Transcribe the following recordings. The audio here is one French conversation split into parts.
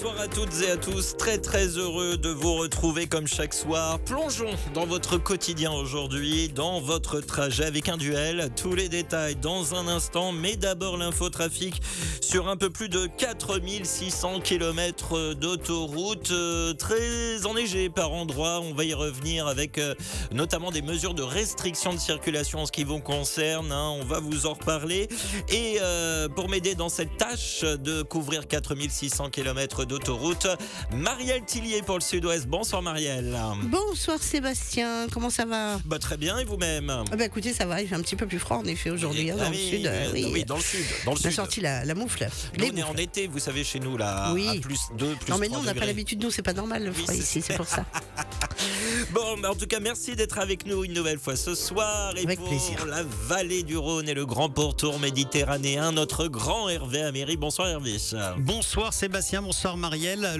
Bonsoir, à toutes et à tous. Très très heureux de vous retrouver comme chaque soir. Plongeons dans votre quotidien aujourd'hui, dans votre trajet avec un duel. Tous les détails dans un instant, mais d'abord l'infotrafic sur un peu plus de 4600 km d'autoroute, euh, très enneigé par endroits. On va y revenir avec euh, notamment des mesures de restriction de circulation en ce qui vous concerne. hein. On va vous en reparler. Et euh, pour m'aider dans cette tâche de couvrir 4600 km d'autoroute, Marielle Tillier pour le Sud-Ouest. Bonsoir Marielle. Bonsoir Sébastien, comment ça va? Bah, très bien, et vous-même? Ah bah écoutez, ça va, il fait un petit peu plus froid en effet aujourd'hui hein, Ah dans le oui, sud. euh, oui, dans le sud. Dans le on a sorti la, la moufle. Nous, on est en été, vous savez, chez nous, là, Oui. à plus 2, plus Non mais nous 3 on n'a pas l'habitude, nous c'est pas normal le froid c'est- ici, c'est pour ça. Bon, mais en tout cas, merci d'être avec nous une nouvelle fois ce soir. Et Avec pour plaisir. la vallée du Rhône et le grand pourtour méditerranéen, notre grand Hervé Améry. Bonsoir Hervé. Bonsoir Sébastien, bonsoir Marielle.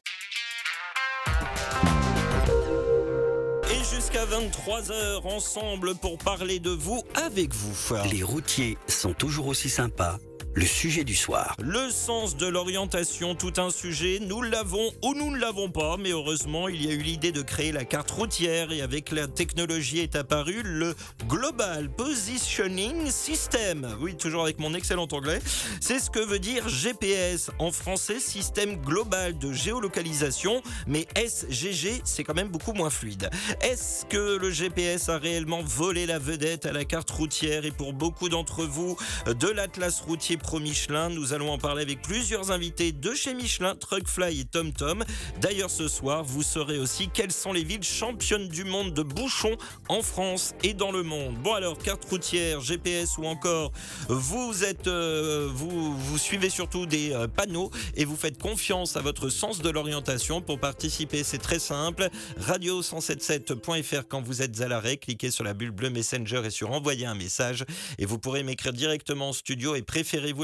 Et jusqu'à 23h ensemble pour parler de vous avec vous. Les routiers sont toujours aussi sympas. Le sujet du soir. Le sens de l'orientation, tout un sujet, nous l'avons ou nous ne l'avons pas, mais heureusement, il y a eu l'idée de créer la carte routière et avec la technologie est apparu le Global Positioning System. Oui, toujours avec mon excellent anglais. C'est ce que veut dire GPS en français, système global de géolocalisation, mais SGG, c'est quand même beaucoup moins fluide. Est-ce que le GPS a réellement volé la vedette à la carte routière? Et pour beaucoup d'entre vous de l'Atlas routier Pro Michelin. Nous allons en parler avec plusieurs invités de chez Michelin, Truckfly et TomTom. D'ailleurs, ce soir, vous saurez aussi quelles sont les villes championnes du monde de bouchons en France et dans le monde. Bon alors, carte routière, GPS ou encore, vous êtes, euh, vous, vous suivez surtout des euh, panneaux et vous faites confiance à votre sens de l'orientation pour participer. C'est très simple. Radio177.fr quand vous êtes à l'arrêt, cliquez sur la bulle bleue Messenger et sur envoyer un message et vous pourrez m'écrire directement en studio et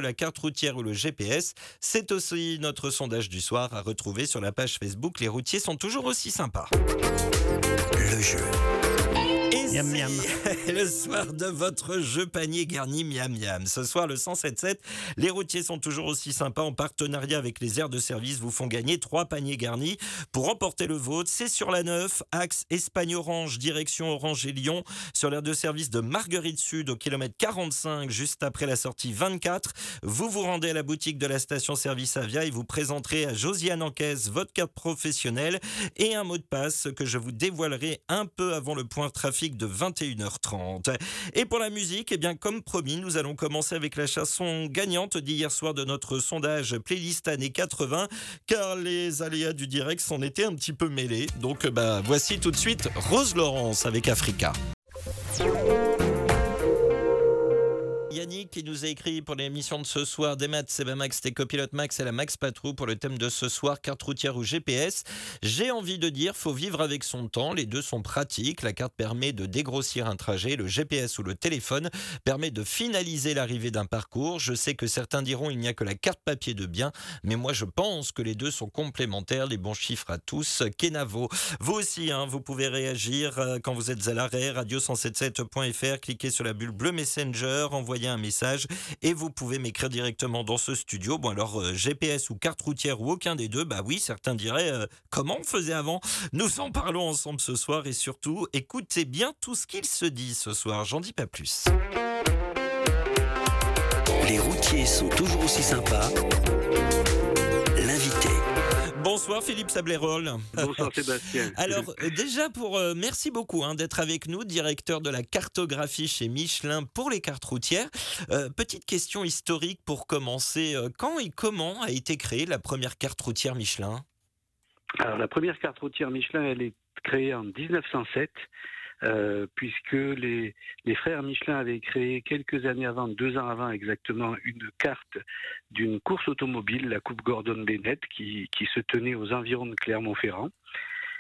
la carte routière ou le GPS C'est aussi notre sondage du soir à retrouver sur la page Facebook. Les routiers sont toujours aussi sympas. Le jeu. Miam, miam. le soir de votre jeu panier garni miam miam. Ce soir, le 107.7, les routiers sont toujours aussi sympas en partenariat avec les aires de service vous font gagner trois paniers garnis. Pour remporter le vôtre, c'est sur la 9, axe Espagne-Orange, direction Orange et Lyon, sur l'aire de service de Marguerite Sud au kilomètre 45, juste après la sortie 24. Vous vous rendez à la boutique de la station-service Avia et vous présenterez à Josiane Encaisse votre carte professionnelle et un mot de passe que je vous dévoilerai un peu avant le point trafic de 21h30. Et pour la musique, eh bien, comme promis, nous allons commencer avec la chanson gagnante d'hier soir de notre sondage playlist années 80, car les aléas du direct s'en étaient un petit peu mêlés. Donc, bah, voici tout de suite Rose Laurence avec Africa. Yannick qui nous a écrit pour l'émission de ce soir. Des maths, c'est Max, c'était copilote Max et la Max Patrou pour le thème de ce soir, carte routière ou GPS. J'ai envie de dire, faut vivre avec son temps, les deux sont pratiques. La carte permet de dégrossir un trajet, le GPS ou le téléphone permet de finaliser l'arrivée d'un parcours. Je sais que certains diront il n'y a que la carte papier de bien, mais moi je pense que les deux sont complémentaires, les bons chiffres à tous. Kenavo, vous aussi, hein, vous pouvez réagir euh, quand vous êtes à l'arrêt, radio177.fr, cliquez sur la bulle bleue Messenger, envoyez un message et vous pouvez m'écrire directement dans ce studio. Bon alors euh, GPS ou carte routière ou aucun des deux, bah oui, certains diraient euh, comment on faisait avant. Nous en parlons ensemble ce soir et surtout écoutez bien tout ce qu'il se dit ce soir, j'en dis pas plus. Les routiers sont toujours aussi sympas. Bonsoir Philippe Sablérol. Bonsoir Sébastien. Alors euh, déjà pour euh, merci beaucoup hein, d'être avec nous, directeur de la cartographie chez Michelin pour les cartes routières. Euh, petite question historique pour commencer. Quand et comment a été créée la première carte routière Michelin? Alors la première carte routière Michelin, elle est créée en 1907, euh, puisque les, frères Michelin avaient créé quelques années avant, deux ans avant exactement, une carte d'une course automobile, la Coupe Gordon Bennett, qui se tenait aux environs de Clermont-Ferrand.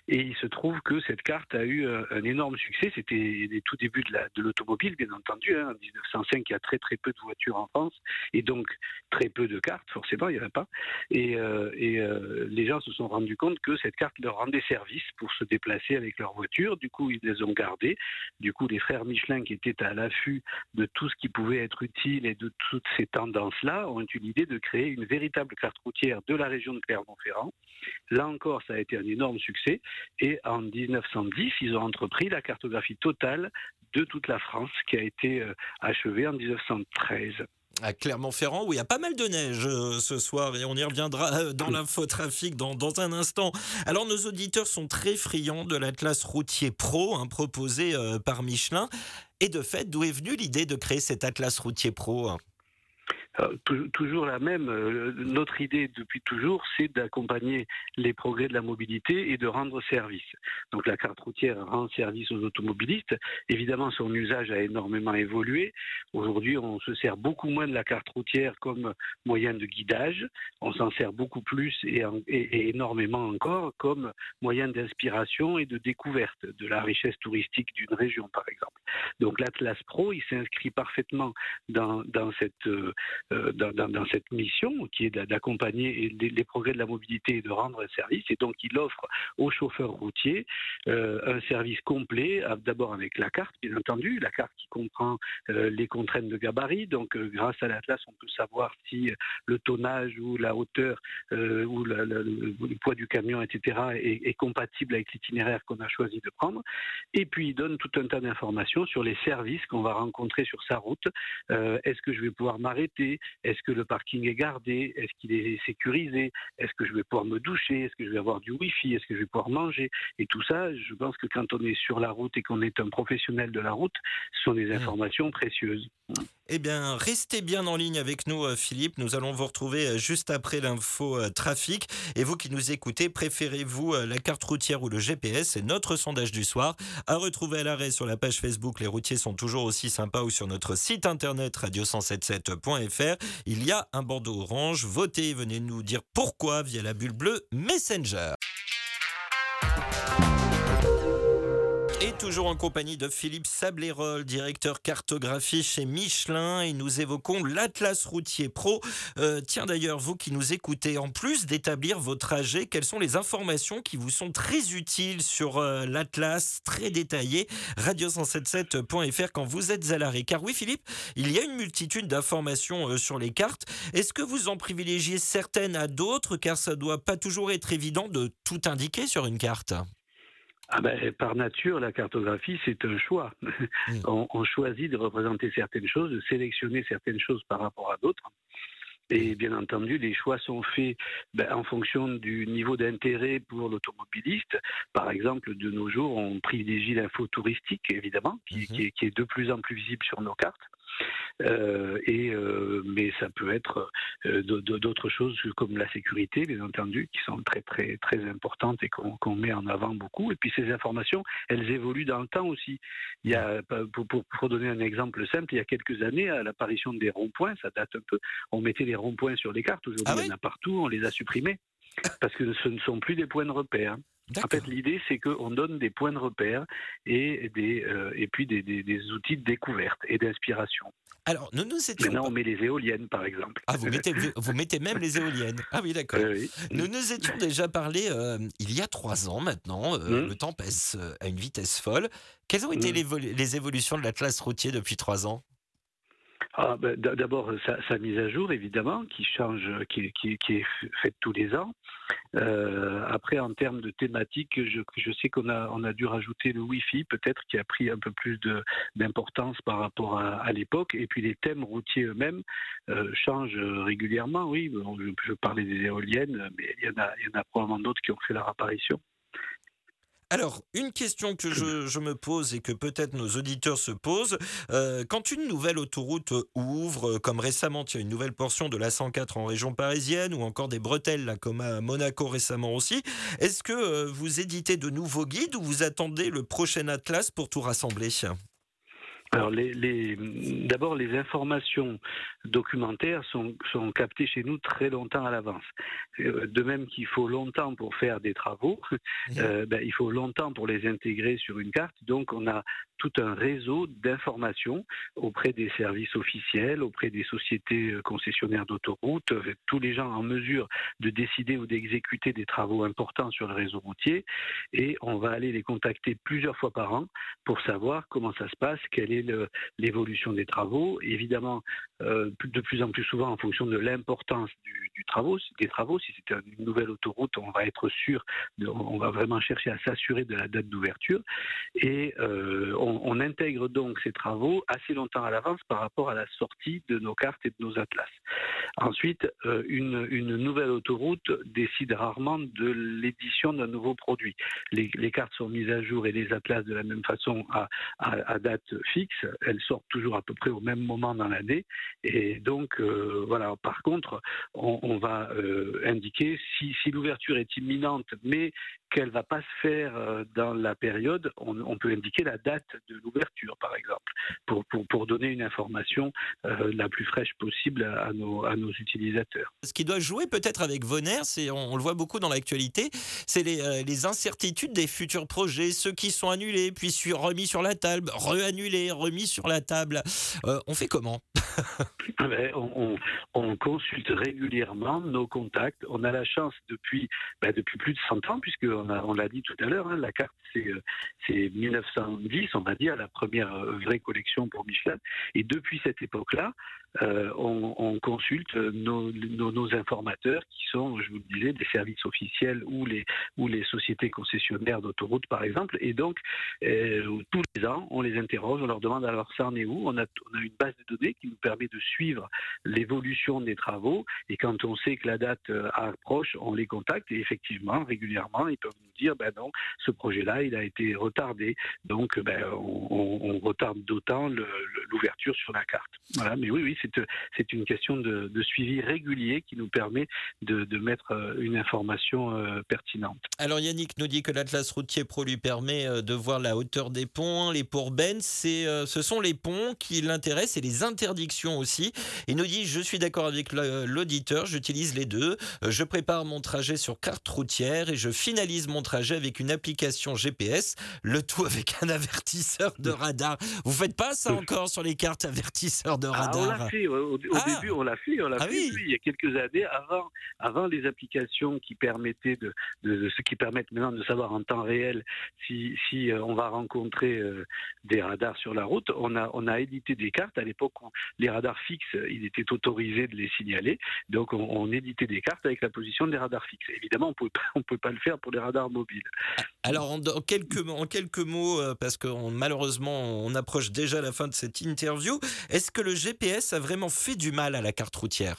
Et il se trouve que cette carte a eu un, énorme succès. C'était les tout débuts de, la, de l'automobile, bien entendu. Hein. En 1905, il y a très très peu de voitures en France et donc très peu de cartes, forcément, il n'y en a pas. Et, euh, euh, les gens se sont rendus compte que cette carte leur rendait service pour se déplacer avec leur voiture. Du coup, ils les ont gardées. Du coup, les frères Michelin, qui étaient à l'affût de tout ce qui pouvait être utile et de toutes ces tendances-là, ont eu l'idée de créer une véritable carte routière de la région de Clermont-Ferrand. Là encore, ça a été un énorme succès. Et en 1910, ils ont entrepris la cartographie totale de toute la France qui a été euh, achevée en 1913 à Clermont-Ferrand où il y a pas mal de neige euh, ce soir et on y reviendra euh, dans l'infotrafic dans, dans un instant. Alors nos auditeurs sont très friands de l'Atlas routier pro hein, proposé par Michelin. Et de fait, d'où est venue l'idée de créer cet Atlas routier pro toujours la même. Euh, notre idée depuis toujours, c'est d'accompagner les progrès de la mobilité et de rendre service. Donc la carte routière rend service aux automobilistes. Évidemment, son usage a énormément évolué. Aujourd'hui, on se sert beaucoup moins de la carte routière comme moyen de guidage. On s'en sert beaucoup plus et, énormément encore comme moyen d'inspiration et de découverte de la richesse touristique d'une région, par exemple. Donc l'Atlas Pro, il s'inscrit parfaitement dans, dans cette euh, euh, dans, cette mission qui est d'accompagner les, progrès de la mobilité et de rendre un service. Et donc, il offre aux chauffeurs routiers euh, un service complet, d'abord avec la carte, bien entendu, la carte qui comprend euh, les contraintes de gabarit. Donc, grâce à l'Atlas, on peut savoir si le tonnage ou la hauteur ou le, poids du camion, etc., est compatible avec l'itinéraire qu'on a choisi de prendre. Et puis, il donne tout un tas d'informations sur les services qu'on va rencontrer sur sa route. Est-ce que je vais pouvoir m'arrêter? Est-ce que le parking est gardé? Est-ce qu'il est sécurisé? Est-ce que je vais pouvoir me doucher? Est-ce que je vais avoir du Wi-Fi? Est-ce que je vais pouvoir manger? Et tout ça, je pense que quand on est sur la route et qu'on est un professionnel de la route, ce sont des mmh. informations précieuses. Eh bien, restez bien en ligne avec nous, euh, Philippe. Nous allons vous retrouver euh, juste après l'info euh, trafic. Et vous qui nous écoutez, préférez-vous la carte routière ou le GPS C'est notre sondage du soir. À retrouver à l'arrêt sur la page Facebook. Les routiers sont toujours aussi sympas ou sur notre site internet radio177.fr. Il y a un bandeau orange. Votez, venez nous dire pourquoi via la bulle bleue Messenger. Toujours en compagnie de Philippe Sablérol, directeur cartographie chez Michelin, et nous évoquons l'Atlas routier pro. Euh, tiens d'ailleurs, vous qui nous écoutez, en plus d'établir vos trajets, quelles sont les informations qui vous sont très utiles sur euh, l'Atlas, très détaillé, radio177.fr quand vous êtes à l'arrêt? Car oui, Philippe, il y a une multitude d'informations euh, sur les cartes. Est-ce que vous en privilégiez certaines à d'autres, car ça doit pas toujours être évident de tout indiquer sur une carte ah ben, par nature, la cartographie, c'est un choix. Mm. On, choisit de représenter certaines choses, de sélectionner certaines choses par rapport à d'autres. Et bien entendu, les choix sont faits ben, en fonction du niveau d'intérêt pour l'automobiliste. Par exemple, de nos jours, on privilégie l'info touristique, évidemment, qui, qui, est, de plus en plus visible sur nos cartes. Euh, et euh, mais ça peut être euh, d'autres choses comme la sécurité, bien entendu, qui sont très très très importantes et qu'on met en avant beaucoup. Et puis ces informations, elles évoluent dans le temps aussi. Il y a, pour, pour, donner un exemple simple, il y a quelques années, à l'apparition des ronds-points, ça date un peu, on mettait les ronds-points sur les cartes. Aujourd'hui, ah il y en a partout, on les a supprimés parce que ce ne sont plus des points de repère. En fait, l'idée, c'est qu'on donne des points de repère et, des, et puis des, des, outils de découverte et d'inspiration. Alors, nous nous étions. Maintenant, on met les éoliennes, par exemple. Ah, vous mettez, vous mettez même les éoliennes. Ah oui, d'accord. Nous nous étions déjà parlé euh, il y a trois ans maintenant. Euh, mmh. Le temps passe euh, à une vitesse folle. Quelles ont été mmh. les, évolutions de la classe routier depuis trois ans? Ah, ben, D'abord, sa, mise à jour, évidemment, qui change, qui, est faite tous les ans. Euh, après, en termes de thématiques, je, sais qu'on a, on a dû rajouter le Wi-Fi, peut-être, qui a pris un peu plus d'importance par rapport à, à l'époque. Et puis les thèmes routiers eux-mêmes euh, changent régulièrement. Oui, je, je, parlais des éoliennes, mais il y en a, il y en a probablement d'autres qui ont fait leur apparition. Alors, une question que je, me pose et que peut-être nos auditeurs se posent, euh, quand une nouvelle autoroute ouvre, comme récemment, il y a une nouvelle portion de la 104 en région parisienne ou encore des bretelles, là, comme à Monaco récemment aussi, est-ce que euh, vous éditez de nouveaux guides ou vous attendez le prochain atlas pour tout rassembler? Alors, les, les, d'abord, les informations documentaires sont, sont captées chez nous très longtemps à l'avance. Euh, De même qu'il faut longtemps pour faire des travaux, euh, ben, il faut longtemps pour les intégrer sur une carte. Donc, on a tout un réseau d'informations auprès des services officiels, auprès des sociétés euh, concessionnaires d'autoroutes, tous les gens en mesure de décider ou d'exécuter des travaux importants sur le réseau routier. Et on va aller les contacter plusieurs fois par an pour savoir comment ça se passe, quelle est l'évolution des travaux. Évidemment, euh, de plus en plus souvent en fonction de l'importance des travaux. Si c'est une nouvelle autoroute, on va être sûr, on va vraiment chercher à s'assurer de la date d'ouverture. Et euh, on, intègre donc ces travaux assez longtemps à l'avance par rapport à la sortie de nos cartes et de nos atlas. Ensuite, euh, une, nouvelle autoroute décide rarement de l'édition d'un nouveau produit. Les, cartes sont mises à jour et les atlas de la même façon à date fixe. Elles sortent toujours à peu près au même moment dans l'année. Et donc, euh, voilà. Par contre, on, va euh, indiquer si, l'ouverture est imminente, mais qu'elle va pas se faire euh, dans la période, on, peut indiquer la date de l'ouverture, par exemple, pour, donner une information la plus fraîche possible à, nos, utilisateurs. Ce qui doit jouer peut-être avec Voner, c'est on, le voit beaucoup dans l'actualité, c'est les, les incertitudes des futurs projets, ceux qui sont annulés, puis sur- remis sur la table, re-annulés, remis sur la table. Euh, on fait comment? Ah ben, on, on- on consulte régulièrement nos contacts. On a la chance depuis, ben, depuis plus de 100 ans, puisque on a- on l'a dit tout à l'heure, hein, la carte c'est euh, c'est 1910, on va dire, la première euh, vraie collection pour Michelin. Et depuis cette époque-là, euh, on, on consulte nos, informateurs qui sont, je vous le disais, des services officiels ou les, ou les sociétés concessionnaires d'autoroutes, par exemple. Et donc, euh, tous les ans, on les interroge, on leur demande alors ça en est où? On a, une base de données qui nous permet de suivre l'évolution des travaux. Et quand on sait que la date euh, approche, on les contacte et effectivement, régulièrement, ils peuvent nous dire, ben non, ce projet-là, il a été retardé. Donc, ben, on, on- retarde d'autant l'ouverture sur la carte. Voilà. Mais oui, oui, c'est c'est une question de, de suivi régulier qui nous permet de, de mettre euh, une information euh, pertinente. Alors Yannick nous dit que l'Atlas routier pro lui permet euh, de voir la hauteur des ponts, les pourbaines, c'est, euh, ce sont les ponts qui l'intéressent et les interdictions aussi. Il nous dit je suis d'accord avec l'auditeur, j'utilise les deux, Euh, je prépare mon trajet sur carte routière et je finalise mon trajet avec une application GPS, le tout avec un avertisseur de radar. Vous faites pas ça encore sur les cartes avertisseurs de Ah, radar? Fait, au, au Ah. début on l'a fait, on l'a Ah fait oui. oui, il y a quelques années, avant, avant les applications qui permettaient de, de, de- ce qui permettent maintenant de savoir en temps réel si, si euh, on va rencontrer euh, des radars sur la route, on a, on a édité des cartes à l'époque les radars fixes, il était autorisé de les signaler, donc on, on éditait des cartes avec la position des radars fixes. Évidemment, on ne peut pas le faire pour les radars mobiles. Alors, en, en quelques, en quelques mots, euh, parce que on- malheureusement, on approche déjà la fin de cette interview, est-ce que le GPS a vraiment fait du mal à la carte routière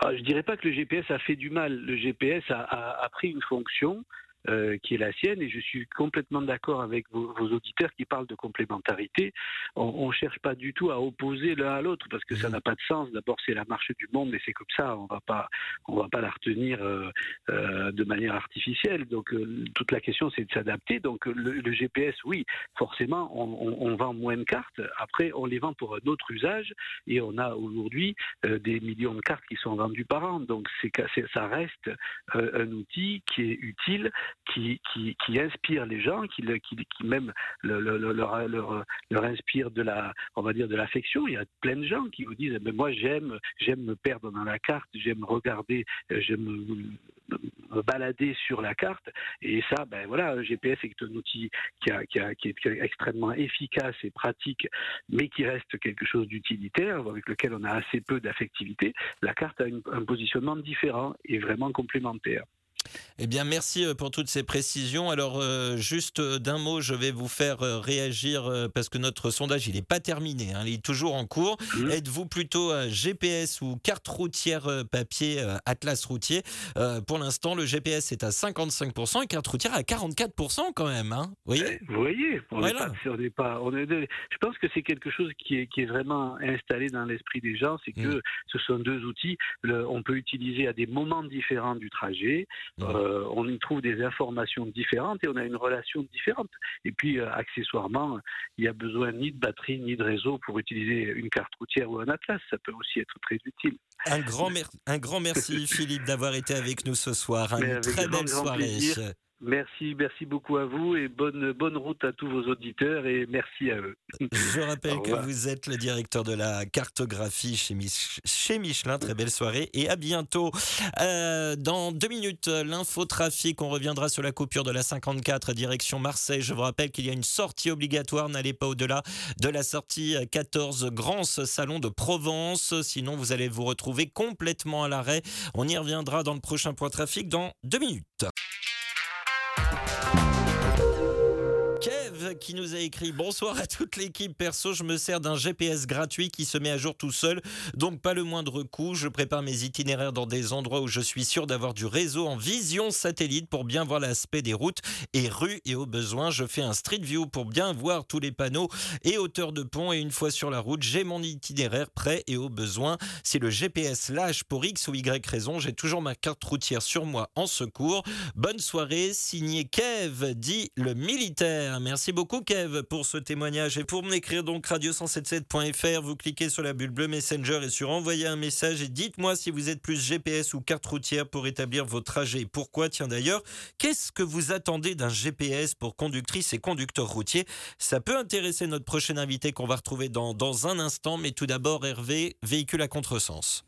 Ah, je dirais pas que le GPS a fait du mal. Le GPS a- a pris une fonction euh, qui est la sienne et je suis complètement d'accord avec vos, vos auditeurs qui parlent de complémentarité. On ne cherche pas du tout à opposer l'un à l'autre parce que ça n'a pas de sens. D'abord, c'est la marche du monde et c'est comme ça. On on va pas la retenir euh, euh, de manière artificielle. Donc toute la question, c'est de s'adapter. Donc le, le GPS, oui, forcément, on, on- on vend moins de cartes. Après, on les vend pour un autre usage et on a aujourd'hui des millions de cartes qui sont vendues par an. Donc c'est ça reste un outil qui est utile, qui, inspire les gens, qui, même le- le- le- leur, inspire de la, on va dire de l'affection. Il y a plein de gens qui vous disent, mais moi j'aime, j'aime me perdre dans la carte, j'aime regarder, euh, j'aime me, balader sur la carte. Et ça, ben voilà, GPS est un outil qui, est extrêmement efficace et pratique, mais qui reste quelque chose d'utilitaire, avec lequel on a assez peu d'affectivité. La carte a un positionnement différent et vraiment complémentaire. Eh bien, merci euh, pour toutes ces précisions. Alors, euh, juste euh, d'un mot, je vais vous faire réagir euh, parce que notre sondage, il n'est pas terminé, hein, il est toujours en cours. Mhm. Êtes-vous plutôt euh, GPS ou carte routière papier, Atlas routier? Pour l'instant, le GPS est à 55% et carte routière à 44% quand même. Hein, vous voyez? Vous voyez, on Voilà. pas, on n'est pas, on est, je pense que c'est quelque chose qui est, qui est vraiment installé dans l'esprit des gens, c'est que Mm. ce sont deux outils, le- on peut utiliser à des moments différents du trajet, Euh, on y trouve des informations différentes et on a une relation différente. Et puis, euh, accessoirement, il n'y a besoin ni de batterie ni de réseau pour utiliser une carte routière ou un atlas. Ça peut aussi être très utile. Un grand, mer- un grand merci Philippe d'avoir été avec nous ce soir. Une très belle soirée. plaisir. Merci, merci beaucoup à vous et bonne, bonne route à tous vos auditeurs et merci à eux. Je rappelle que vous êtes le directeur de la cartographie chez, Mich- chez Michelin. Très belle soirée et à bientôt. Euh, dans deux minutes, l'infotrafic. On reviendra sur la coupure de la 54 direction Marseille. Je vous rappelle qu'il y a une sortie obligatoire. N'allez pas au-delà de la sortie 14 Grand Salon de Provence. Sinon, vous allez vous retrouver complètement à l'arrêt. On y reviendra dans le prochain point trafic dans deux minutes. Qui nous a écrit Bonsoir à toute l'équipe. Perso, je me sers d'un GPS gratuit qui se met à jour tout seul, donc pas le moindre coût. Je prépare mes itinéraires dans des endroits où je suis sûr d'avoir du réseau en vision satellite pour bien voir l'aspect des routes et rues. Et au besoin, je fais un street view pour bien voir tous les panneaux et hauteurs de pont. Et une fois sur la route, j'ai mon itinéraire prêt et au besoin. Si le GPS lâche pour X ou Y raison, j'ai toujours ma carte routière sur moi en secours. Bonne soirée, signé Kev, dit le militaire. Merci beaucoup Kev pour ce témoignage et pour m'écrire donc radio177.fr, vous cliquez sur la bulle bleue Messenger et sur envoyer un message et dites-moi si vous êtes plus GPS ou carte routière pour établir vos trajets. Pourquoi? Tiens d'ailleurs, qu'est-ce que vous attendez d'un GPS pour conductrices et conducteurs routiers Ça peut intéresser notre prochain invité qu'on va retrouver dans, dans un instant, mais tout d'abord Hervé, véhicule à contresens.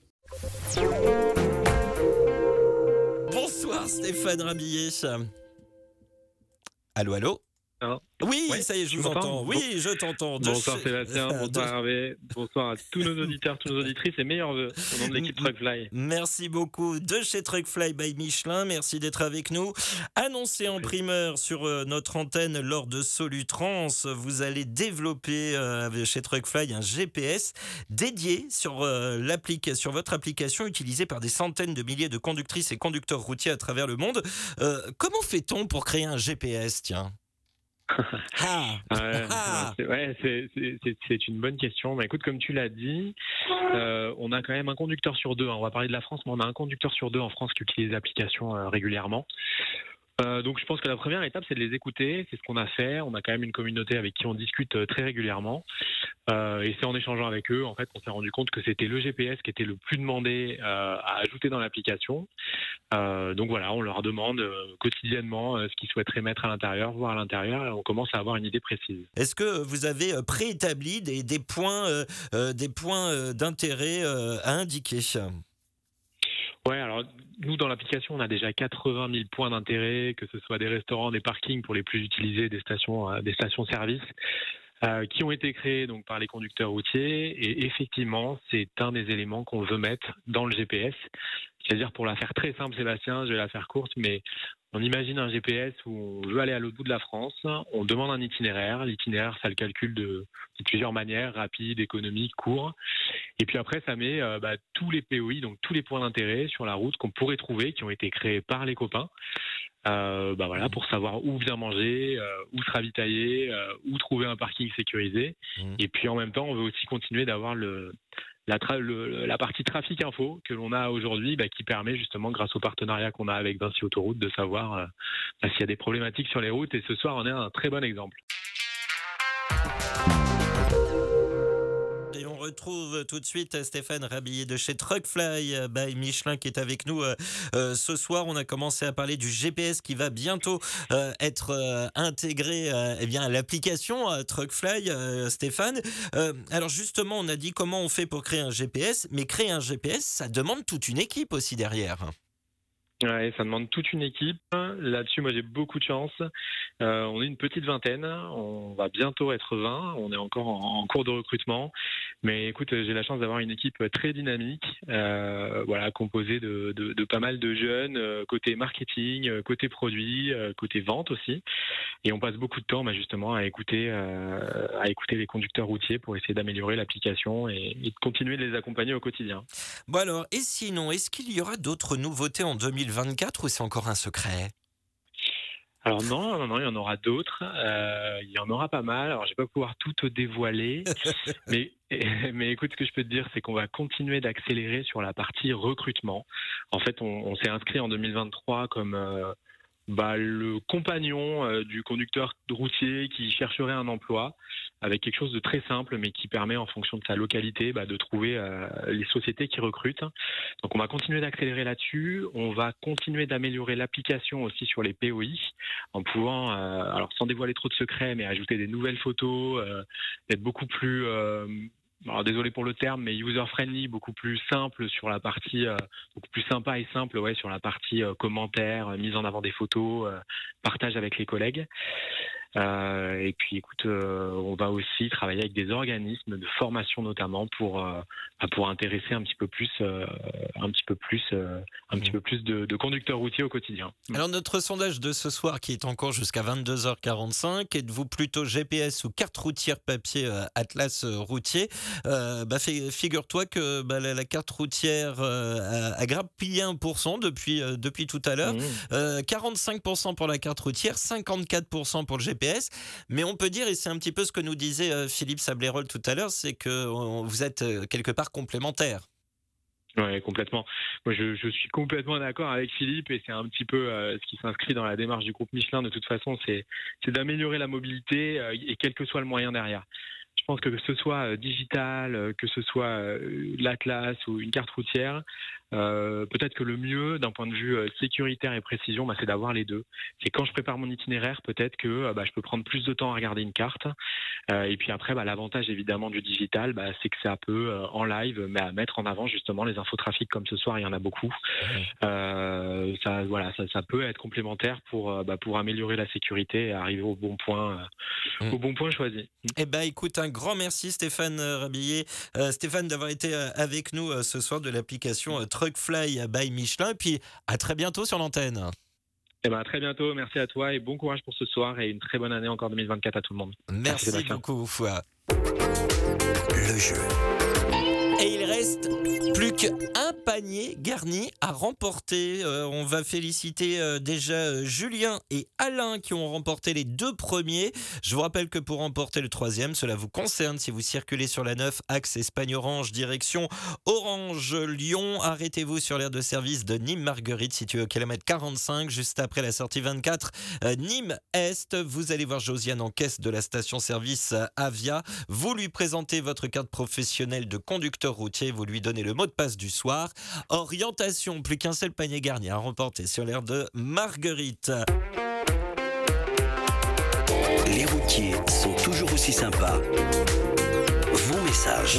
Bonsoir Stéphane Rabillet. Allô, allô? Allô Oui, Ouais, ça y est, je vous entends. Oui, je t'entends. Bonsoir chez- Sébastien, bonsoir Hervé, bonsoir à tous nos auditeurs, tous nos auditrices et meilleurs vœux au nom de l'équipe Truckfly. Merci beaucoup de chez Truckfly by Michelin. Merci d'être avec nous. Annoncé en primeur sur euh, notre antenne lors de Solutrans, vous allez développer euh, chez Truckfly un GPS dédié sur, euh, sur votre application utilisée par des centaines de milliers de conductrices et conducteurs routiers à travers le monde. Comment fait-on pour créer un GPS Tiens? Ah, Ouais, Ah. ouais, c'est une bonne question. Bah, écoute, comme tu l'as dit, euh, on a quand même un conducteur sur deux. hein. On va parler de la France, mais on a un conducteur sur deux en France qui utilise l'application euh, régulièrement. Euh, donc je pense que la première étape, c'est de les écouter. C'est ce qu'on a fait. On a quand même une communauté avec qui on discute euh, très régulièrement. Euh, et c'est en échangeant avec eux, en fait, qu'on s'est rendu compte que c'était le GPS qui était le plus demandé à ajouter dans l'application. Donc voilà, on leur demande quotidiennement ce qu'ils souhaiteraient mettre à l'intérieur, voir à l'intérieur, et on commence à avoir une idée précise. Est-ce que vous avez préétabli des, points, des points d'intérêt à indiquer? Ouais, alors nous dans l'application, on a déjà 80 000 points d'intérêt, que ce soit des restaurants, des parkings pour les plus utilisés, des stations, euh, des stations-service. Euh, qui ont été créés donc par les conducteurs routiers et effectivement c'est un des éléments qu'on veut mettre dans le GPS. C'est-à-dire pour la faire très simple Sébastien, je vais la faire courte, mais on imagine un GPS où on veut aller à l'autre bout de la France, on demande un itinéraire, l'itinéraire ça le calcule de, plusieurs manières, rapide, économique, court, et puis après ça met euh, bah, tous les POI, donc tous les points d'intérêt sur la route qu'on pourrait trouver, qui ont été créés par les copains. Euh, bah voilà, pour savoir où bien manger, euh, où se ravitailler, euh, où trouver un parking sécurisé. Mhm. Et puis en même temps, on veut aussi continuer d'avoir le, la, tra- le- la partie trafic info que l'on a aujourd'hui, bah, qui permet justement, grâce au partenariat qu'on a avec Vinci Autoroute, de savoir bah, s'il y a des problématiques sur les routes. Et ce soir, on est un très bon exemple. Retrouve tout de suite Stéphane Rabillet de chez Truckfly euh, by Michelin qui est avec nous euh, euh, ce soir. On a commencé à parler du GPS qui va bientôt être intégré eh à l'application Truckfly, Stéphane. Alors justement, on a dit comment on fait pour créer un GPS, mais créer un GPS, ça demande toute une équipe aussi derrière. Ouais, ça demande toute une équipe. Là-dessus, moi, j'ai beaucoup de chance. Euh, on est une petite vingtaine. On va bientôt être 20. On est encore en, cours de recrutement. Mais écoute, j'ai la chance d'avoir une équipe très dynamique, euh, voilà, composée de, pas mal de jeunes, euh, côté marketing, euh, côté produit, euh, côté vente aussi. Et on passe beaucoup de temps, bah, justement, à écouter, euh, à écouter les conducteurs routiers pour essayer d'améliorer l'application et, de continuer de les accompagner au quotidien. Bon alors, et sinon, est-ce qu'il y aura d'autres nouveautés en 2024 ou c'est encore un secret? Alors non, non, non, il y en aura d'autres. Euh, il y en aura pas mal. Alors je vais pas pouvoir tout te dévoiler, mais mais écoute, ce que je peux te dire, c'est qu'on va continuer d'accélérer sur la partie recrutement. En fait, on, on s'est inscrit en 2023 comme euh, bah, le compagnon euh, du conducteur routier qui chercherait un emploi avec quelque chose de très simple mais qui permet en fonction de sa localité bah, de trouver euh, les sociétés qui recrutent. Donc on va continuer d'accélérer là-dessus, on va continuer d'améliorer l'application aussi sur les POI en pouvant, euh, alors sans dévoiler trop de secrets, mais ajouter des nouvelles photos, être beaucoup plus alors désolé pour le terme, mais user friendly, beaucoup plus simple sur la partie, euh, plus sympa et simple, ouais, sur la partie euh, commentaires, euh, mise en avant des photos, partage avec les collègues. Euh, et puis, écoute, euh, on va aussi travailler avec des organismes de formation notamment pour euh, bah, pour intéresser un petit peu plus, un petit peu plus, un petit mmh. peu plus de, de, conducteurs routiers au quotidien. Mmh. Alors notre sondage de ce soir qui est encore jusqu'à 22h45, êtes-vous plutôt GPS ou carte routière papier Atlas routier? Bah, Figure-toi que bah, la, carte routière a, a grappillé 1% depuis depuis tout à l'heure, 45% mmh. pour la carte routière, 54% pour le GPS mais on peut dire, et c'est un petit peu ce que nous disait euh, Philippe Sablérol tout à l'heure, c'est que vous êtes euh, quelque part complémentaires. Oui, complètement. Moi, je, suis complètement d'accord avec Philippe et c'est un petit peu euh, ce qui s'inscrit dans la démarche du groupe Michelin. De toute façon, c'est d'améliorer la mobilité et quel que soit le moyen derrière. Je pense que que ce soit digital, que ce soit l'Atlas ou une carte routière, euh, peut-être que le mieux, d'un point de vue euh, sécuritaire et précision, bah, c'est d'avoir les deux. C'est quand je prépare mon itinéraire, peut-être que euh, bah, je peux prendre plus de temps à regarder une carte. et puis après, bah, l'avantage évidemment du digital, bah, c'est que ça peut en live, mais à mettre en avant justement les infotrafics comme ce soir, il y en a beaucoup. ça, voilà, ça, ça, peut être complémentaire pour bah, pour améliorer la sécurité et arriver au bon point, mm. au bon point choisi. Eh ben, écoute, un grand merci Stéphane Rabillet, Stéphane d'avoir été avec nous ce soir de l'application Truckfly by Michelin. Et puis à très bientôt sur l'antenne. Eh ben, à très bientôt, merci à toi et bon courage pour ce soir et une très bonne année encore 2024 à tout le monde. Merci, merci beaucoup. Le jeu. Plus qu'un panier garni à remporter. Euh, on va féliciter euh, déjà euh, Julien et Alain qui ont remporté les deux premiers. Je vous rappelle que pour remporter le troisième, cela vous concerne si vous circulez sur la 9, axe Espagne-Orange, direction Orange-Lyon. Arrêtez-vous sur l'aire de service de Nîmes-Marguerite, située au kilomètre 45, juste après la sortie 24. Nîmes-Est, vous allez voir Josiane en caisse de la station-service Avia. Vous lui présentez votre carte professionnelle de conducteur routier, lui donnez le mot de passe du soir. Orientation, plus qu'un seul panier garni à remporter sur l'air de Marguerite. Les routiers sont toujours aussi sympas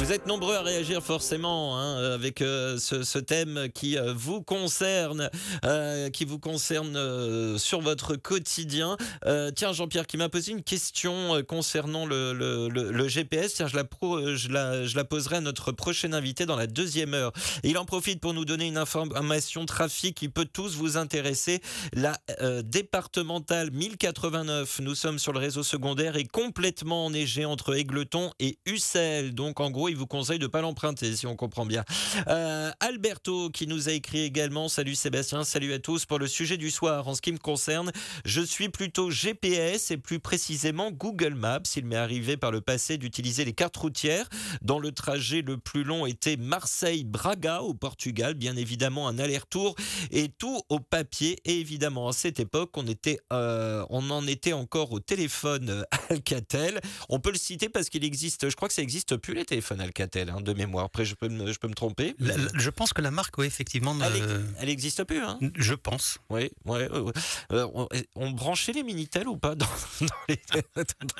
vous êtes nombreux à réagir forcément hein, avec euh, ce, thème qui euh, vous concerne, euh, qui vous concerne sur votre quotidien. tiens, Jean-Pierre, qui m'a posé une question concernant le, GPS. Tiens, je la, poserai à notre prochain invité dans la deuxième heure. il en profite pour nous donner une information trafic qui peut tous vous intéresser. La départementale 1089, nous sommes sur le réseau secondaire, est complètement enneigée entre Égleton et Ussel. Donc en gros, il vous conseille de ne pas l'emprunter, si on comprend bien. Euh, Alberto qui nous a écrit également, salut Sébastien, salut à tous. Pour le sujet du soir, en ce qui me concerne, je suis plutôt GPS et plus précisément Google Maps. Il m'est arrivé par le passé d'utiliser les cartes routières. Dans le trajet le plus long était Marseille-Braga au Portugal, bien évidemment un aller-retour et tout au papier. Et évidemment, à cette époque, on, était, euh, on en était encore au téléphone Alcatel. On peut le citer parce qu'il existe, je crois que ça existe plus les téléphones Alcatel hein, de mémoire. Après, je peux me, je peux me tromper. je pense que la marque, oui, effectivement. Elle n'existe plus. Hein je pense. Oui, ouais, euh, on, branchait les Minitel ou pas dans,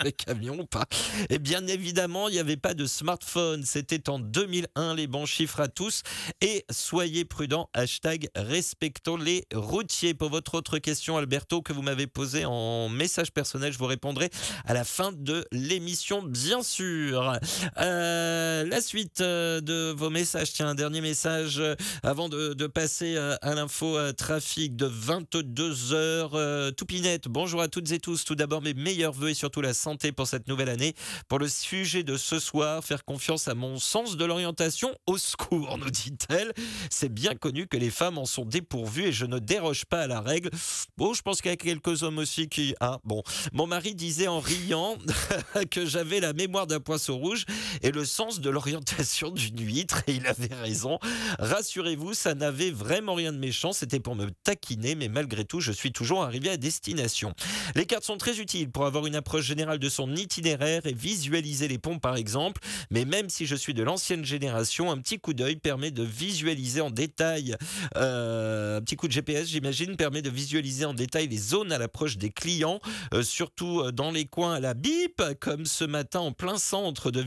les, camions ou pas? Et bien évidemment, il n'y avait pas de smartphone. C'était en 2001. Les bons chiffres à tous. Et soyez prudents. Hashtag respectons les routiers. Pour votre autre question, Alberto, que vous m'avez posée en message personnel, je vous répondrai à la fin de l'émission, bien sûr. Euh, Euh, la suite euh, de vos messages, tiens, un dernier message euh, avant de, passer à l'info trafic de 22h. Euh, Toupinette, bonjour à toutes et tous. Tout d'abord, mes meilleurs voeux et surtout la santé pour cette nouvelle année. Pour le sujet de ce soir, faire confiance à mon sens de l'orientation. Au secours, nous dit-elle. C'est bien connu que les femmes en sont dépourvues et je ne déroge pas à la règle. Bon, je pense qu'il y a quelques hommes aussi qui... Ah, bon. Mon mari disait en riant que j'avais la mémoire d'un poisson rouge et le sens de l'orientation d'une huître et il avait raison. Rassurez-vous, ça n'avait vraiment rien de méchant, c'était pour me taquiner, mais malgré tout, je suis toujours arrivé à destination. Les cartes sont très utiles pour avoir une approche générale de son itinéraire et visualiser les ponts par exemple, mais même si je suis de l'ancienne génération, un petit coup d'œil permet de visualiser en détail, euh, un petit coup de GPS j'imagine, permet de visualiser en détail les zones à l'approche des clients, euh, surtout euh, dans les coins à la bip, comme ce matin en plein centre de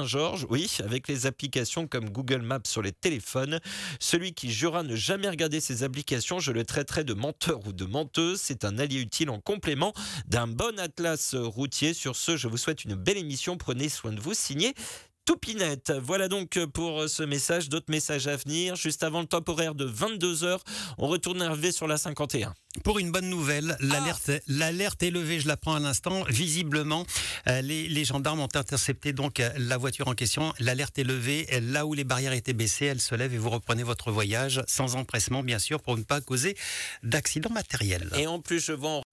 Villeneuve-Saint-Georges, oui, avec les applications comme Google Maps sur les téléphones. Celui qui jura ne jamais regarder ces applications, je le traiterai de menteur ou de menteuse. C'est un allié utile en complément d'un bon atlas routier. Sur ce, je vous souhaite une belle émission. Prenez soin de vous. Signé Toupinette. Voilà donc pour ce message. D'autres messages à venir. Juste avant le top horaire de 22h, on retourne arriver sur la 51. Pour une bonne nouvelle, l'alerte, l'alerte est levée, je la prends à l'instant. Visiblement, euh, les, les gendarmes ont intercepté donc euh, la voiture en question. L'alerte est levée. Là où les barrières étaient baissées, elle se lève et vous reprenez votre voyage sans empressement, bien sûr, pour ne pas causer d'accident matériel. Et en plus, je vends.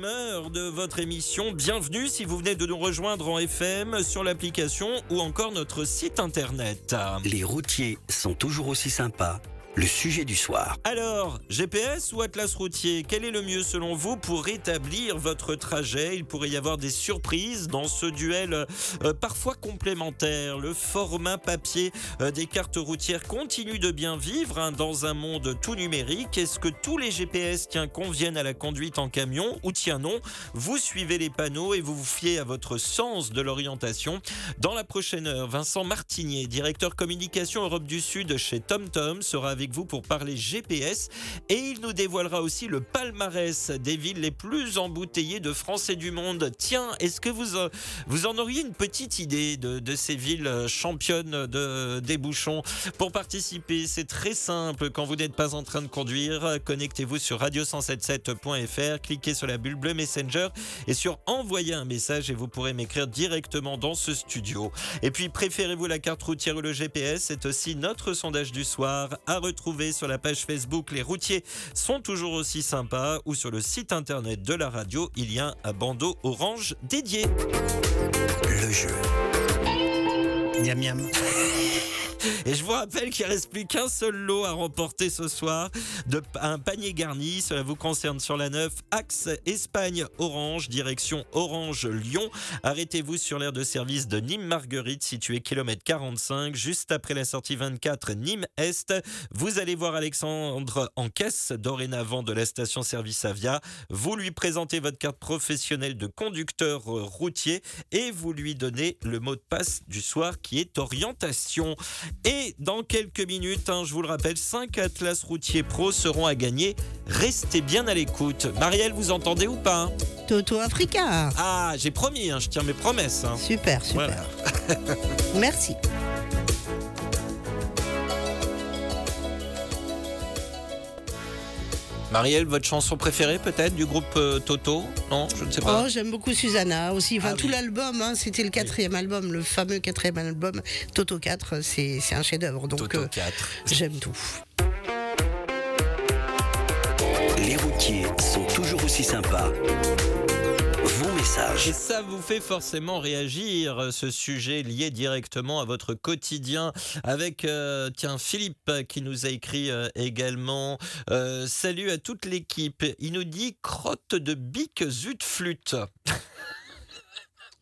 De votre émission. Bienvenue si vous venez de nous rejoindre en FM sur l'application ou encore notre site internet. Les routiers sont toujours aussi sympas. Le sujet du soir. Alors, GPS ou Atlas routier, quel est le mieux selon vous pour rétablir votre trajet? Il pourrait y avoir des surprises dans ce duel euh, parfois complémentaire. Le format papier euh, des cartes routières continue de bien vivre hein, dans un monde tout numérique. Est-ce que tous les GPS tiens, conviennent à la conduite en camion ou tiens non? Vous suivez les panneaux et vous vous fiez à votre sens de l'orientation. Dans la prochaine heure, Vincent Martinier, directeur communication Europe du Sud chez TomTom, sera avec vous pour parler GPS et il nous dévoilera aussi le palmarès des villes les plus embouteillées de France et du monde. Tiens, est-ce que vous, euh, vous en auriez une petite idée de, de ces villes euh, championnes de, des bouchons Pour participer, c'est très simple. Quand vous n'êtes pas en train de conduire, connectez-vous sur radio177.fr, cliquez sur la bulle bleue Messenger et sur envoyer un message et vous pourrez m'écrire directement dans ce studio. Et puis, préférez-vous la carte routière ou le GPS C'est aussi notre sondage du soir à retrouver sur la page Facebook. Les routiers sont toujours aussi sympas ou sur le site internet de la radio, il y a un bandeau orange dédié. Le jeu. Miam miam. Et je vous rappelle qu'il reste plus qu'un seul lot à remporter ce soir, un panier garni. Cela vous concerne sur la 9, axe Espagne-Orange, direction Orange-Lyon. Arrêtez-vous sur l'aire de service de Nîmes-Marguerite, située kilomètre 45, juste après la sortie 24 Nîmes-Est. Vous allez voir Alexandre en caisse, dorénavant de la station service Avia. Vous lui présentez votre carte professionnelle de conducteur euh, routier et vous lui donnez le mot de passe du soir qui est orientation. Et dans quelques minutes, hein, je vous le rappelle, 5 Atlas routiers pro seront à gagner. Restez bien à l'écoute. Marielle, vous entendez ou pas hein? Toto Africa. Ah, j'ai promis, hein, je tiens mes promesses. Super, super. Voilà. Merci. Marielle, votre chanson préférée peut-être du groupe euh, Toto? Non, je ne sais pas. Oh, j'aime beaucoup Susanna aussi. Enfin, Ah tout oui. l'album, hein, c'était le quatrième album, le fameux quatrième album, Toto 4, c'est un chef-d'œuvre. Donc, Toto euh, 4. j'aime tout. Les routiers sont toujours aussi sympas. Et ça vous fait forcément réagir, euh, ce sujet lié directement à votre quotidien. Avec, euh, tiens, Philippe qui nous a écrit euh, également. salut à toute l'équipe. Il nous dit crotte de bique zut flûte.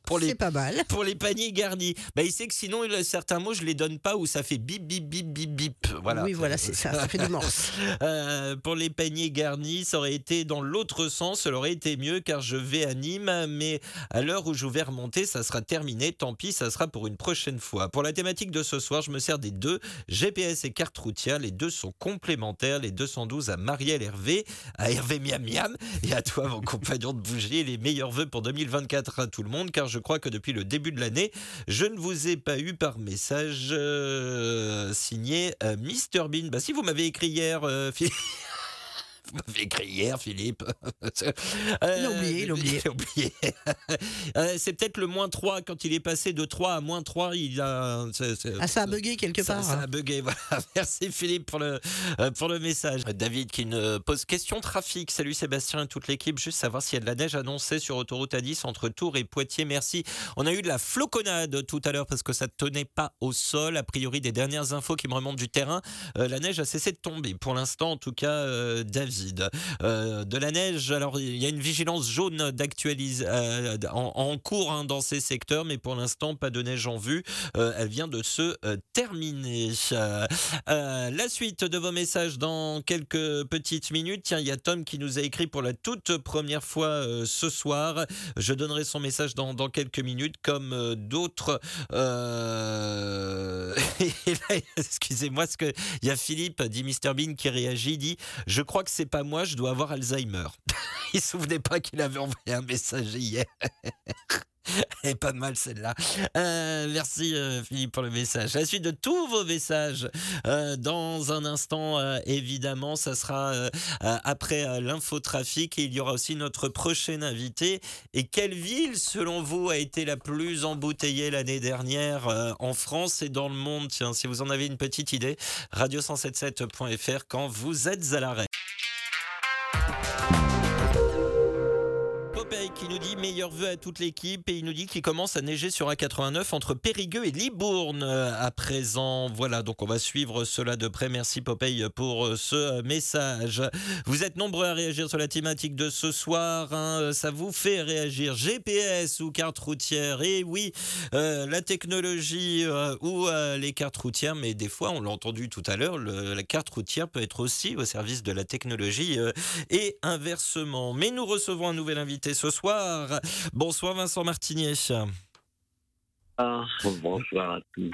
pour les C'est pas mal. pour les paniers garnis. Bah, il sait que sinon, il- certains mots, je les donne pas ou ça fait bip, bip, bip, bip, bip. Voilà. Oui, voilà, c'est ça. Ça fait du morse. Euh, pour les paniers garnis, ça aurait été dans l'autre sens, ça aurait été mieux car je vais à Nîmes, mais à l'heure où je vais remonter, ça sera terminé. Tant pis, ça sera pour une prochaine fois. Pour la thématique de ce soir, je me sers des deux, GPS et carte routière. Les deux sont complémentaires. Les 212 à Marielle Hervé, à Hervé Miam Miam, et à toi, mon compagnon de bougie. Les meilleurs vœux pour 2024 à tout le monde, car je crois que depuis le début de l'année, je ne vous ai pas eu par message euh, signé euh, Mr Bean. Bah si vous m'avez écrit hier, euh, Philippe. Vous m'avez écrit hier, Philippe. Il a oublié, il a oublié. Euh, c'est peut-être le moins 3 quand il est passé de 3 à moins 3. Il a, Ah, ça a bugué quelque part. ça hein. a bugué, voilà. Merci Philippe pour le, euh, pour le message. David qui ne pose question trafic. Salut Sébastien et toute l'équipe. Juste savoir s'il y a de la neige annoncée sur autoroute A10 entre Tours et Poitiers. Merci. On a eu de la floconnade tout à l'heure parce que ça ne tenait pas au sol. A priori, des dernières infos qui me remontent du terrain, euh, la neige a cessé de tomber. Pour l'instant, en tout cas, euh, David. Euh, de la neige, alors il y a une vigilance jaune d'actualise euh, en, cours hein, dans ces secteurs, mais pour l'instant, pas de neige en vue. Euh, elle vient de se terminer. La suite de vos messages dans quelques petites minutes. Tiens, il y a Tom qui nous a écrit pour la toute première fois ce soir. Je donnerai son message dans, quelques minutes, comme d'autres. excusez-moi, ce que il y a Philippe, dit Mr Bean, qui réagit, dit Je crois que c'est pas moi, je dois avoir Alzheimer. il se souvenait pas qu'il avait envoyé un message hier. Et pas mal celle-là. Euh, merci euh, Philippe pour le message. La suite de tous vos messages euh, dans un instant, évidemment, ça sera après l'infotrafic et il y aura aussi notre prochain invité. Et quelle ville, selon vous, a été la plus embouteillée l'année dernière en France et dans le monde? Tiens, si vous en avez une petite idée, radio177.fr quand vous êtes à l'arrêt. Nous dit meilleurs vœux à toute l'équipe et il nous dit qu'il commence à neiger sur A89 entre Périgueux et Libourne euh, à présent. Voilà, donc on va suivre cela de près. Merci Popeye pour euh, ce euh, message. Vous êtes nombreux à réagir sur la thématique de ce soir. hein. Ça vous fait réagir GPS ou carte routière? Et oui, euh, la technologie euh, ou euh, les cartes routières, mais des fois, on l'a entendu tout à l'heure, la carte routière peut être aussi au service de la technologie euh, et inversement. Mais nous recevons un nouvel invité ce soir. Bonsoir Vincent Martinier. Ah, bonsoir à tous.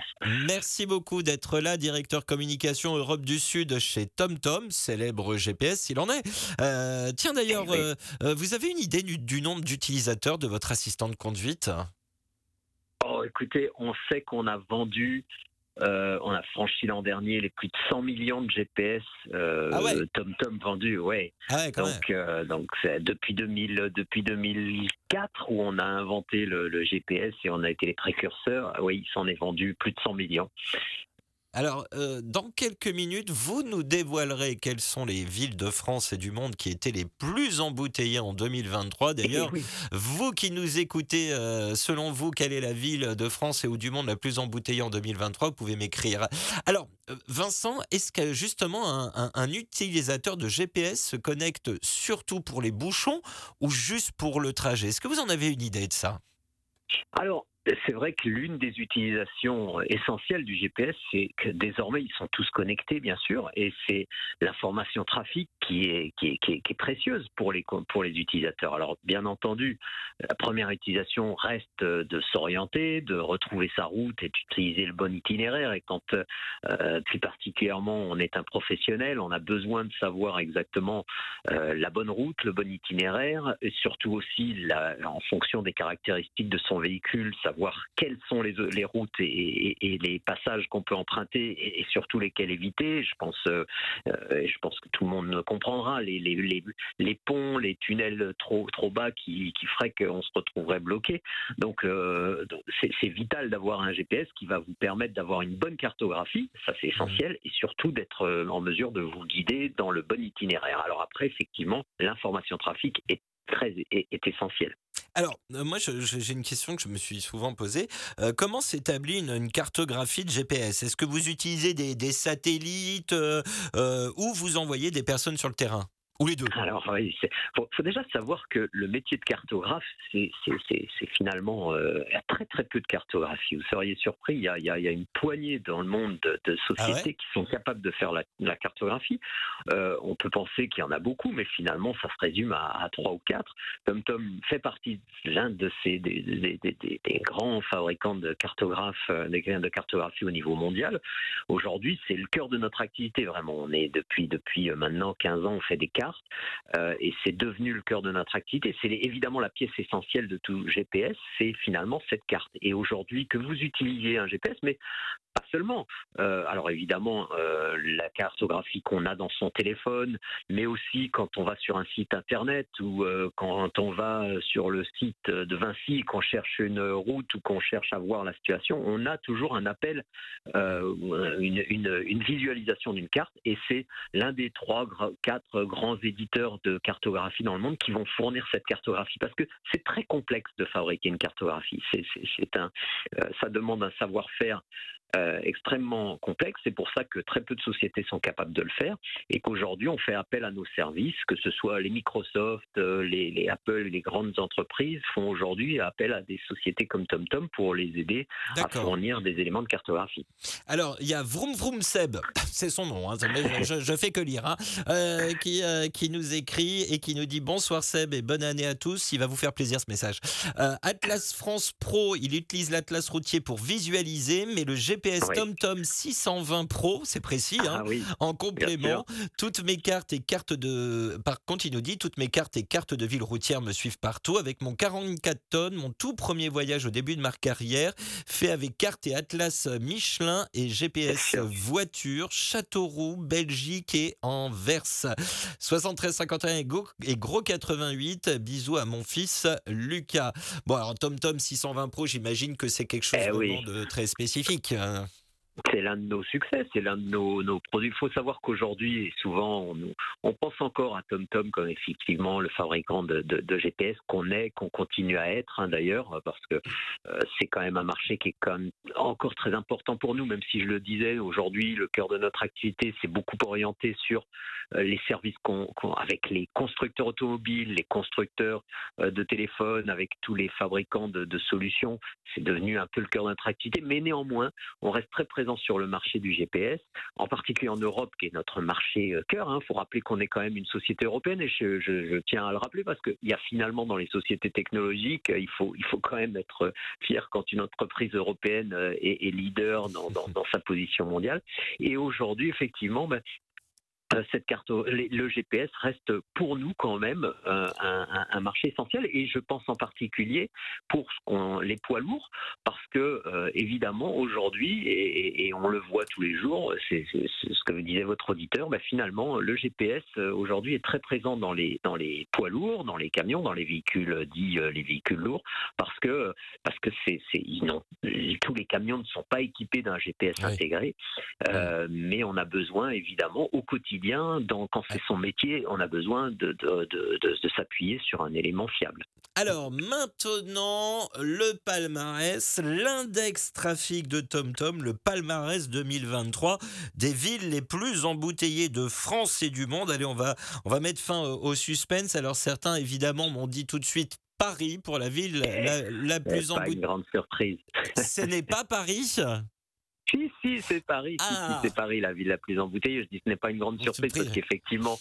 Merci beaucoup d'être là, directeur communication Europe du Sud chez TomTom, célèbre GPS s'il en est. Euh, tiens d'ailleurs, euh, euh, vous avez une idée du, du nombre d'utilisateurs de votre assistant de conduite? Oh, écoutez, on sait qu'on a vendu, euh, on a franchi l'an dernier les plus de 100 millions de GPS euh, Ah ouais. TomTom vendus, ouais. Ah ouais. Donc, euh, donc depuis 2000, depuis 2004 où on a inventé le, le GPS et on a été les précurseurs. Oui, il s'en est vendu plus de 100 millions. Alors, euh, dans quelques minutes, vous nous dévoilerez quelles sont les villes de France et du monde qui étaient les plus embouteillées en 2023. D'ailleurs, Oui. vous qui nous écoutez, euh, selon vous, quelle est la ville de France et ou du monde la plus embouteillée en 2023 Vous pouvez m'écrire. Alors, euh, Vincent, est-ce que justement un, un- un utilisateur de GPS se connecte surtout pour les bouchons ou juste pour le trajet? Est-ce que vous en avez une idée de ça? Alors, c'est vrai que l'une des utilisations essentielles du GPS, c'est que désormais ils sont tous connectés, bien sûr, et c'est l'information trafic qui est, qui est, qui est, précieuse pour les, pour les utilisateurs. Alors, bien entendu, la première utilisation reste de s'orienter, de retrouver sa route et d'utiliser le bon itinéraire. Et quand, euh, plus particulièrement, on est un professionnel, on a besoin de savoir exactement euh, la bonne route, le bon itinéraire, et surtout aussi en fonction des caractéristiques de son véhicule, savoir quelles sont les, les routes et, et- et les passages qu'on peut emprunter et, et surtout lesquels éviter. Je pense, euh, euh, je pense que tout le monde comprendra les, les, les, les ponts, les tunnels trop trop bas qui, qui feraient qu'on se retrouverait bloqué. Donc, euh, c'est vital d'avoir un GPS qui va vous permettre d'avoir une bonne cartographie, ça c'est essentiel, et surtout d'être en mesure de vous guider dans le bon itinéraire. Alors après, effectivement, l'information trafic est très est, est essentielle. Alors, euh, moi, j'ai une question que je me suis souvent posée. Euh, comment s'établit une, cartographie de GPS Est-ce que vous utilisez des, satellites euh, ou vous envoyez des personnes sur le terrain? Ou les deux Alors, oui, il faut, déjà savoir que le métier de cartographe, c'est finalement euh, très très peu de cartographie. Vous seriez surpris, il y a, il y a, une poignée dans le monde de, Ah sociétés qui sont capables de faire la, la cartographie. Euh, on peut penser qu'il y en a beaucoup, mais finalement, ça se résume à, trois ou quatre. TomTom fait partie de l'un de ces des, des- des- des- des grands fabricants de cartographes, euh, de cartographie au niveau mondial. Aujourd'hui, c'est le cœur de notre activité vraiment. On est depuis depuis maintenant 15 ans, on fait des cartes euh, et c'est devenu le cœur de notre activité. C'est évidemment la pièce essentielle de tout GPS, c'est finalement cette carte. Et aujourd'hui, que vous utilisiez un GPS, mais Euh, alors évidemment, euh, la cartographie qu'on a dans son téléphone, mais aussi quand on va sur un site internet ou euh, quand on va sur le site de Vinci, qu'on cherche une route ou qu'on cherche à voir la situation, on a toujours un appel, une, une- visualisation d'une carte, et c'est l'un des trois, quatre grands éditeurs de cartographie dans le monde qui vont fournir cette cartographie, parce que c'est très complexe de fabriquer une cartographie. C'est, un, ça demande un savoir-faire euh, extrêmement complexe. C'est pour ça que très peu de sociétés sont capables de le faire et qu'aujourd'hui on fait appel à nos services, que ce soit les Microsoft, euh, les, les Apple, les grandes entreprises font aujourd'hui appel à des sociétés comme TomTom pour les aider à fournir des éléments de cartographie. Alors, il y a Vroom Vroom Seb, c'est son nom, hein, je, je fais que lire, hein, euh, qui, qui nous écrit et qui nous dit bonsoir Seb et bonne année à tous. Il va vous faire plaisir ce message. Atlas France Pro, il utilise l'Atlas routier pour visualiser, mais le GPS Oui. TomTom 620 Pro, c'est précis, hein, Ah oui, en complément, toutes mes cartes et cartes de. Par contre, il nous dit toutes mes cartes et cartes de ville routière me suivent partout. Avec mon 44 tonnes, mon tout premier voyage au début de ma carrière, fait avec carte et atlas Michelin et GPS voiture, Châteauroux, Belgique et Anvers. 73 51 et go- et gros 88. Bisous à mon fils Lucas. Bon, alors TomTom 620 Pro, j'imagine que c'est quelque chose Eh oui. vraiment de très spécifique. Hein. C'est l'un de nos succès, c'est l'un de nos, nos produits. Il faut savoir qu'aujourd'hui, et souvent, on, pense encore à TomTom comme effectivement le fabricant de, GPS qu'on est, qu'on continue à être hein, d'ailleurs, parce que euh, c'est quand même un marché qui est quand même encore très important pour nous, même si je le disais, aujourd'hui, le cœur de notre activité, c'est beaucoup orienté sur euh, les services qu'on- avec les constructeurs automobiles, les constructeurs euh, de téléphones, avec tous les fabricants de, de solutions. C'est devenu un peu le cœur de notre activité, mais néanmoins, on reste très présent sur le marché du GPS, en particulier en Europe, qui est notre marché euh, cœur. Il faut rappeler qu'on est quand même une société européenne, et je, tiens à le rappeler parce qu'il y a finalement dans les sociétés technologiques, euh, il faut, il faut quand même être fier quand une entreprise européenne euh, est, leader dans, dans- sa position mondiale. Et aujourd'hui, effectivement, ben, euh, cette carte, le GPS reste pour nous quand même euh, un, un- un marché essentiel et je pense en particulier pour ce les poids lourds parce que euh, évidemment aujourd'hui et, et on le voit tous les jours, c'est ce que disait votre auditeur, bah, finalement le GPS euh, aujourd'hui est très présent dans les dans les poids lourds, dans les camions, dans les véhicules dits euh, les véhicules lourds parce que parce que c'est tous les camions ne sont pas équipés d'un GPS Oui. intégré, euh, mais on a besoin évidemment au quotidien, dans, quand c'est son métier, on a besoin de, de, de, de- s'appuyer sur un élément fiable. Alors maintenant, le palmarès, l'index trafic de TomTom, le palmarès 2023 des villes les plus embouteillées de France et du monde. Allez, on va, on va mettre fin au, suspense. Alors certains, évidemment, m'ont dit tout de suite Paris pour la ville la, la plus C'est pas une embouteillée. grande surprise. Ce n'est pas Paris Si, si, c'est Paris. Si, Ah. si, c'est Paris, la ville la plus embouteillée. Je dis ce n'est pas une grande Bon, surprise parce qu'effectivement,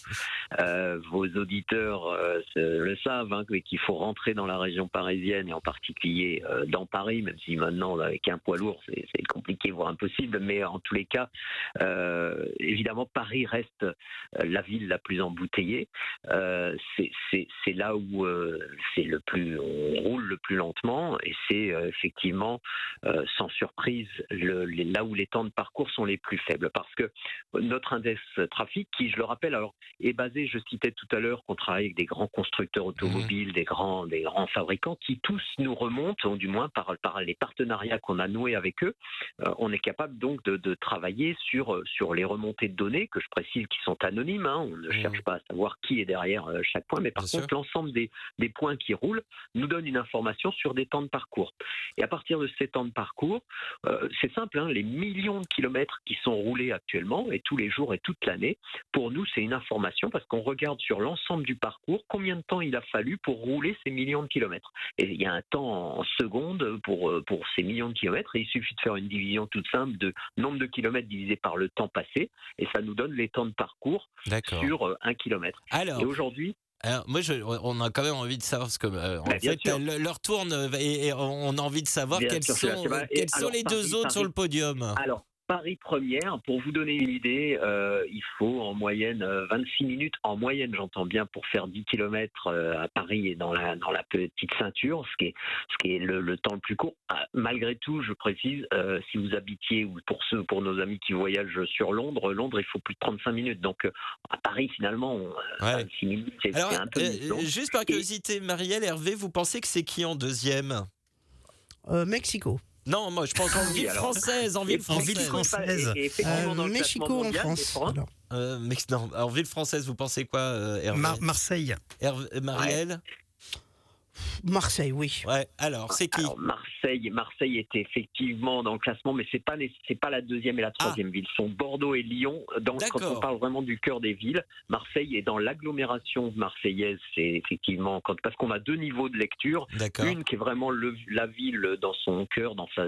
euh, vos auditeurs euh, le savent, hein, qu'il faut rentrer dans la région parisienne et en particulier euh, dans Paris, même si maintenant, avec un poids lourd, c'est compliqué, voire impossible. Mais en tous les cas, évidemment, Paris reste la ville la plus embouteillée. C'est- là où c'est le plus, on roule le plus lentement et c'est effectivement sans surprise le- les- là où les temps de parcours sont les plus faibles. Parce que notre index trafic, qui, je le rappelle, alors, est basé, je citais tout à l'heure, qu'on travaille avec des grands constructeurs automobiles, des, grands, des grands fabricants, qui tous nous remontent, ou du moins par, par les partenariats qu'on a noués avec eux, euh, on est capable donc de, de travailler sur, sur les remontées de données, que je précise qui sont anonymes. hein. on ne Mhm. cherche pas à savoir qui est derrière euh, chaque point, mais par Bien contre, l'ensemble des, des points qui roulent nous donne une information sur des temps de parcours. Et à partir de ces temps de parcours, euh, c'est simple, hein, les millions de kilomètres qui sont roulés actuellement, et tous les jours et toute l'année. Pour nous, c'est une information parce qu'on regarde sur l'ensemble du parcours combien de temps il a fallu pour rouler ces millions de kilomètres. Et il y a un temps en secondes pour, euh, pour ces millions de kilomètres, et il suffit de faire une division toute simple de nombre de kilomètres divisé par le temps passé, et ça nous donne les temps de parcours sur euh, un kilomètre. Alors, Et aujourd'hui, alors, moi, je- on a quand même envie de savoir ce que. euh, en Bah, fait, le- leur tourne euh, et, et on a envie de savoir Bien quels sûr, sont, quels alors, les deux autres sur le podium. alors Paris première, pour vous donner une idée, euh, il faut en moyenne euh, 26 minutes, en moyenne j'entends bien, pour faire 10 km à Paris et dans la, dans la petite ceinture, ce qui est, ce qui est le, le temps le plus court. Ah, malgré tout, je précise, euh, si vous habitiez, ou pour ceux, pour nos amis qui voyagent sur Londres, Londres il faut plus de 35 minutes. Donc euh, à Paris finalement, on- Ouais. 26 minutes c'est un peu euh, long. juste par curiosité, Marielle, Hervé, vous pensez que c'est qui en deuxième? Euh, Mexico. Non, moi, je pense en Ah ville française, en ville en française. Et- effectivement, Euh, dans le Mexico en France. alors. Euh, non, en ville française, vous pensez quoi, euh, Hervé? Mar- Marseille. Hervé- euh, Marielle? Marseille, oui. Ouais, alors, c'est qui Alors Marseille, Marseille était effectivement dans le classement, mais c'est pas les- c'est pas la deuxième et la troisième ville. Ce sont Bordeaux et Lyon. Dans, quand Ah. On parle vraiment du cœur des villes, Marseille est dans l'agglomération marseillaise. C'est effectivement quand parce qu'on a deux niveaux de lecture. D'accord. Une qui est vraiment le- la ville dans son cœur, dans sa,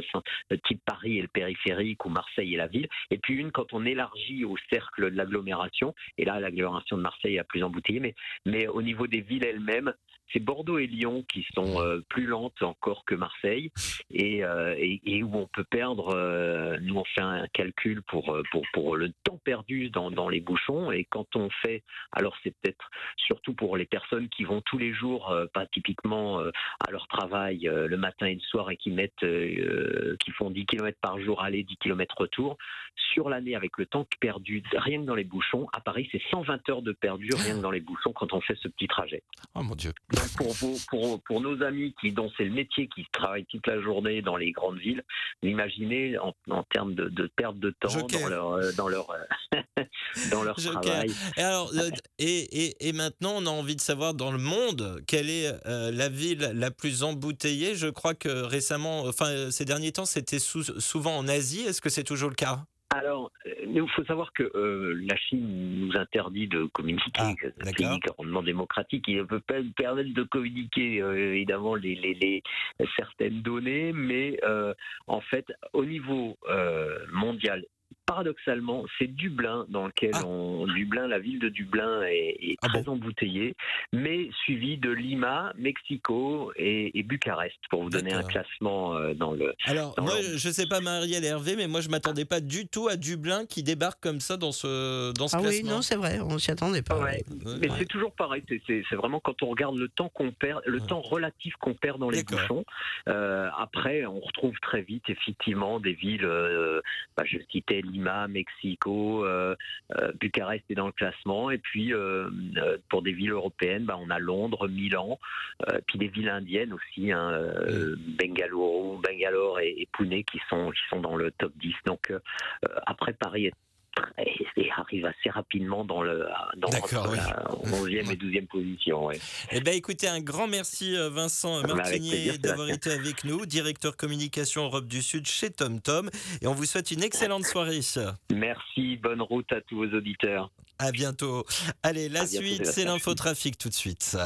type Paris et le périphérique, ou Marseille et la ville. Et puis une quand on élargit au cercle de l'agglomération. Et là, l'agglomération de Marseille est la plus embouteillée. Mais, mais au niveau des villes elles-mêmes, c'est Bordeaux et Lyon qui sont euh, plus lentes encore que Marseille et, euh, où on peut perdre. euh, nous, on fait un calcul pour, pour, le temps perdu dans, les bouchons. Et quand on fait, alors c'est peut-être surtout pour les personnes qui vont tous les jours, pas typiquement à leur travail le matin et le soir et qui mettent, qui font 10 km par jour aller, 10 km retour. Sur l'année, avec le temps perdu, rien que dans les bouchons, à Paris, c'est 120 heures de perdu rien que dans les bouchons quand on fait ce petit trajet. Oh mon Dieu. Pour, vos- pour, pour nos amis qui, dont c'est le métier, qui travaillent toute la journée dans les grandes villes, vous imaginez en, en termes de, de perte de temps Joker. dans leur, euh, dans leur, euh, dans leur travail. Et alors, euh, et, et, et maintenant, on a envie de savoir dans le monde quelle est euh, la ville la plus embouteillée? Je crois que récemment, enfin ces derniers temps, c'était sou- souvent en Asie. Est-ce que c'est toujours le cas? Alors, il faut savoir que euh, la Chine nous interdit de communiquer. Ah, c'est un pays grandement démocratique, il ne peut pas nous permettre de communiquer euh, évidemment les, les- les- certaines données, mais euh, en fait, au niveau euh, mondial, paradoxalement, c'est Dublin dans lequel Ah. on Dublin, la ville de Dublin est, est Ah très embouteillée, mais suivi de Lima, Mexico et, et Bucarest pour vous donner un classement euh, dans le. Alors, Dans moi, je sais pas Marielle et Hervé, mais moi, je m'attendais pas du tout à Dublin qui débarque comme ça dans ce, dans ce Ah oui, classement. non, c'est vrai, on s'y attendait pas. Ouais. Ouais. Mais c'est toujours pareil, c'est- vraiment quand on regarde le temps qu'on perd, le Ouais. temps relatif qu'on perd dans les bouchons. euh, après, on retrouve très vite effectivement des villes. euh, bah, je citais Lima, Mexico, euh, euh, Bucarest est dans le classement, et puis euh, pour des villes européennes, bah, on a Londres, Milan, puis des villes indiennes aussi, hein, Bengaluru, Bangalore et, et Pune qui sont qui sont dans le top 10. Donc après Paris est et arrive assez rapidement dans le dans oui. la 11e et 12e position. ouais. Eh bien, écoutez, un grand merci euh, Vincent Bah, Martinier d'avoir été avec nous, directeur communication Europe du Sud chez TomTom. Et on vous souhaite une excellente soirée. Merci, bonne route à tous vos auditeurs. À bientôt. Allez, la À suite, c'est l'infotrafic tout de suite.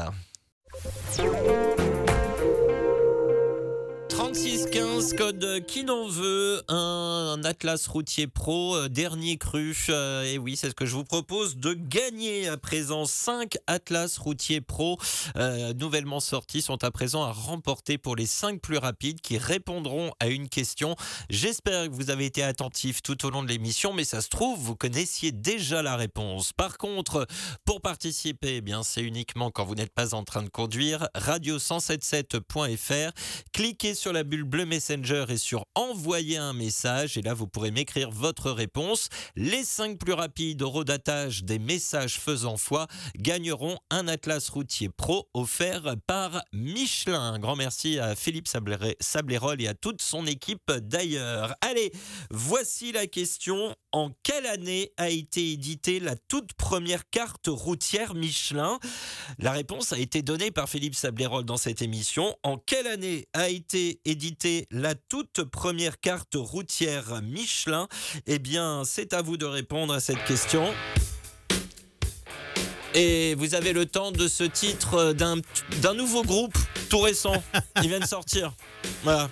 3615, code qui n'en veut, un, Atlas routier pro, euh, dernier cru. euh, et oui, c'est ce que je vous propose de gagner à présent. 5 Atlas routiers pro euh, nouvellement sortis sont à présent à remporter pour les 5 plus rapides qui répondront à une question. J'espère que vous avez été attentifs tout au long de l'émission, mais ça se trouve, vous connaissiez déjà la réponse. Par contre, pour participer, eh bien, c'est uniquement quand vous n'êtes pas en train de conduire. Radio177.fr. Cliquez sur la bulle bleue Messenger et sur envoyer un message. Et là, vous pourrez m'écrire votre réponse. Les 5 plus rapides au rodatage des messages faisant foi gagneront un Atlas routier pro offert par Michelin. Un grand merci à Philippe Sablé- Sablérol et à toute son équipe d'ailleurs. Allez, voici la question. En quelle année a été éditée la toute première carte routière Michelin? La réponse a été donnée par Philippe Sablérol dans cette émission. En quelle année a été éditée la toute première carte routière Michelin? Eh bien, c'est à vous de répondre à cette question. Et vous avez le temps de ce titre d'un d'un nouveau groupe tout récent. Il vient de sortir. Voilà.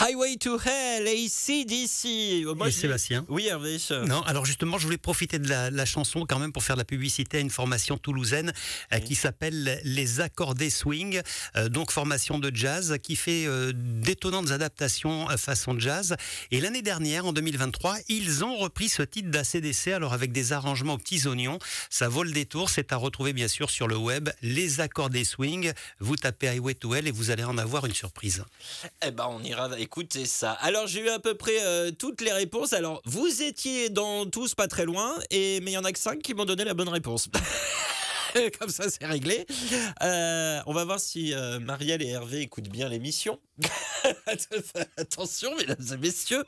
Highway to Hell, ACDC. Moi, Et je dis- Sébastien Oui, Hervé. Non, alors justement, je voulais profiter de la, la chanson quand même pour faire de la publicité à une formation toulousaine euh, qui s'appelle Les Accordés Swing, euh, donc formation de jazz qui fait euh, d'étonnantes adaptations façon jazz. Et l'année dernière, en 2023, ils ont repris ce titre d'ACDC, alors avec des arrangements aux petits oignons. Ça vaut le détour, c'est à retrouver bien sûr sur le web. Les Accordés Swing, vous tapez Highway to Hell et vous allez en avoir une surprise. Eh ben, on ira écouter ça. Alors, j'ai eu à peu près euh, toutes les réponses. Alors, vous étiez dans tous pas très loin, et mais il y en a que cinq qui m'ont donné la bonne réponse. Comme ça, c'est réglé. Euh, on va voir si euh, Marielle et Hervé écoutent bien l'émission. Attention, mesdames et messieurs.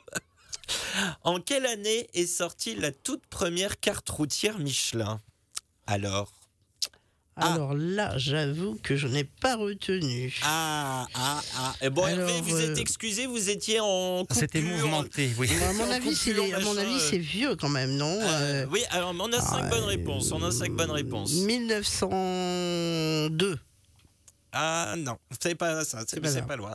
En quelle année est sortie la toute première carte routière Michelin? Alors. Ah. Alors là, j'avoue que je n'ai pas retenu. Ah, ah, ah. Eh bon, Hervé, Alors, vous êtes euh, excusé, vous étiez en. C'était coupure. mouvementé, oui. à mon avis, c'est coupure, à mon avis, c'est vieux quand même, non Euh, Euh, oui, alors on a cinq ah, bonnes euh, réponses. On a cinq bonnes réponses. 1902. Ah non, c'est pas ça, c'est pas pas loin.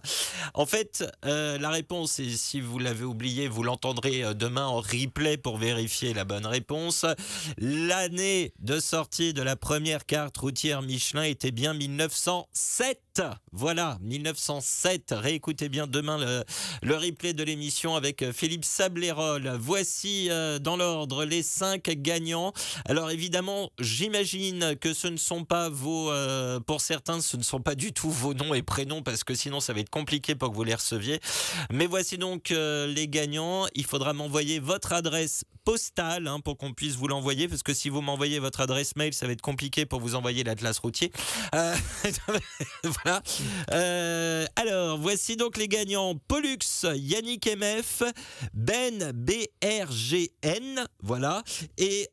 En fait, euh, la réponse, et si vous l'avez oublié, vous l'entendrez euh, demain en replay pour vérifier la bonne réponse. L'année de sortie de la première carte routière Michelin était bien 1907. Voilà, 1907. Réécoutez bien demain le, le replay de l'émission avec euh, Philippe Sablérol. Voici euh, dans l'ordre les cinq gagnants. Alors évidemment, j'imagine que ce ne sont pas vos, euh, pour certains, ce ne sont pas du tout vos noms et prénoms parce que sinon ça va être compliqué pour que vous les receviez. Mais voici donc euh, les gagnants. Il faudra m'envoyer votre adresse postale hein, pour qu'on puisse vous l'envoyer parce que si vous m'envoyez votre adresse mail, ça va être compliqué pour vous envoyer l'atlas routier. Euh, voilà. Euh, alors voici donc les gagnants Pollux, Yannick MF, Ben BRGN, voilà, et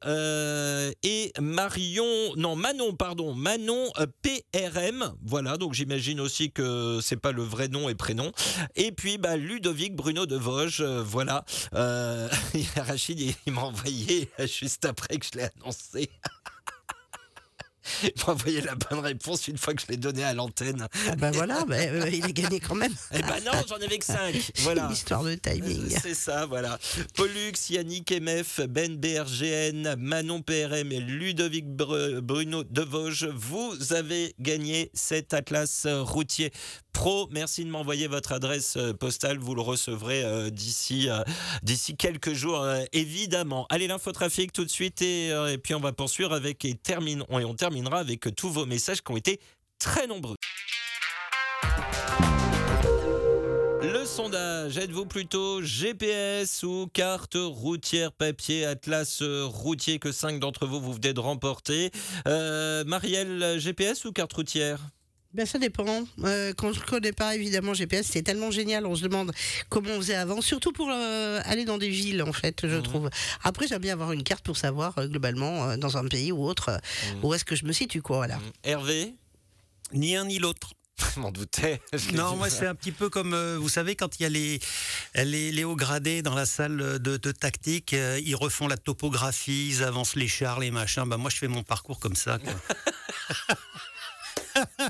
et Marion, non Manon, pardon, Manon PRM, voilà. Donc j'imagine aussi que c'est pas le vrai nom et prénom. Et puis bah, Ludovic Bruno de Vosges, euh, voilà. Euh, Rachid, il, m'a envoyé juste après que je l'ai annoncé. Il m'a envoyé la bonne réponse une fois que je l'ai donnée à l'antenne. Ah ben voilà, ben, euh, il a gagné quand même. Eh ben non, j'en avais que 5. Voilà. Histoire de timing. C'est ça, voilà. Pollux, Yannick MF, Ben BRGN, Manon PRM et Ludovic Br- Bruno de Vosges, vous avez gagné cet atlas euh, routier Merci de m'envoyer votre adresse euh, postale. Vous le recevrez euh, d'ici euh, d'ici quelques jours, évidemment. Allez, l'infotrafic tout de suite et, puis on va poursuivre avec et, et on terminera avec tous vos messages qui ont été très nombreux. Le sondage, êtes-vous plutôt GPS ou carte routière papier, atlas routier? Que 5 d'entre vous vous venez de remporter Marielle, GPS ou carte routière? Ben, ça dépend. Euh, quand je ne connais pas, évidemment, GPS, c'est tellement génial. On se demande comment on faisait avant, surtout pour euh, aller dans des villes, en fait, je Mhm. trouve. Après, j'aime bien avoir une carte pour savoir, euh, globalement, euh, dans un pays ou autre, euh, Mhm. où est-ce que je me situe, quoi, voilà. Hervé Ni un ni l'autre. Je m'en doutais. Je Non, moi c'est un petit peu comme, euh, vous savez, quand il y a les, les, les hauts gradés dans la salle de, de tactique, euh, ils refont la topographie, ils avancent les chars, les machins. Bah, moi je fais mon parcours comme ça. quoi.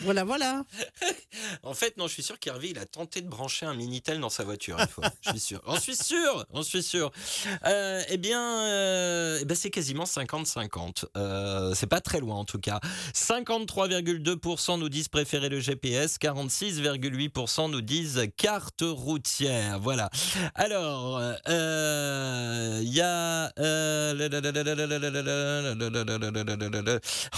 Voilà, voilà. En fait, non, je suis sûr qu'Hervé, il a tenté de brancher un Minitel dans sa voiture une fois. Je suis sûr. J'en suis sûr. J'en suis sûr. Euh, eh bien, euh, eh ben, c'est quasiment 50-50. Euh, c'est pas très loin en tout cas. 53,2% nous disent préférer le GPS. 46,8% nous disent carte routière. Voilà. Alors, euh, il y a euh,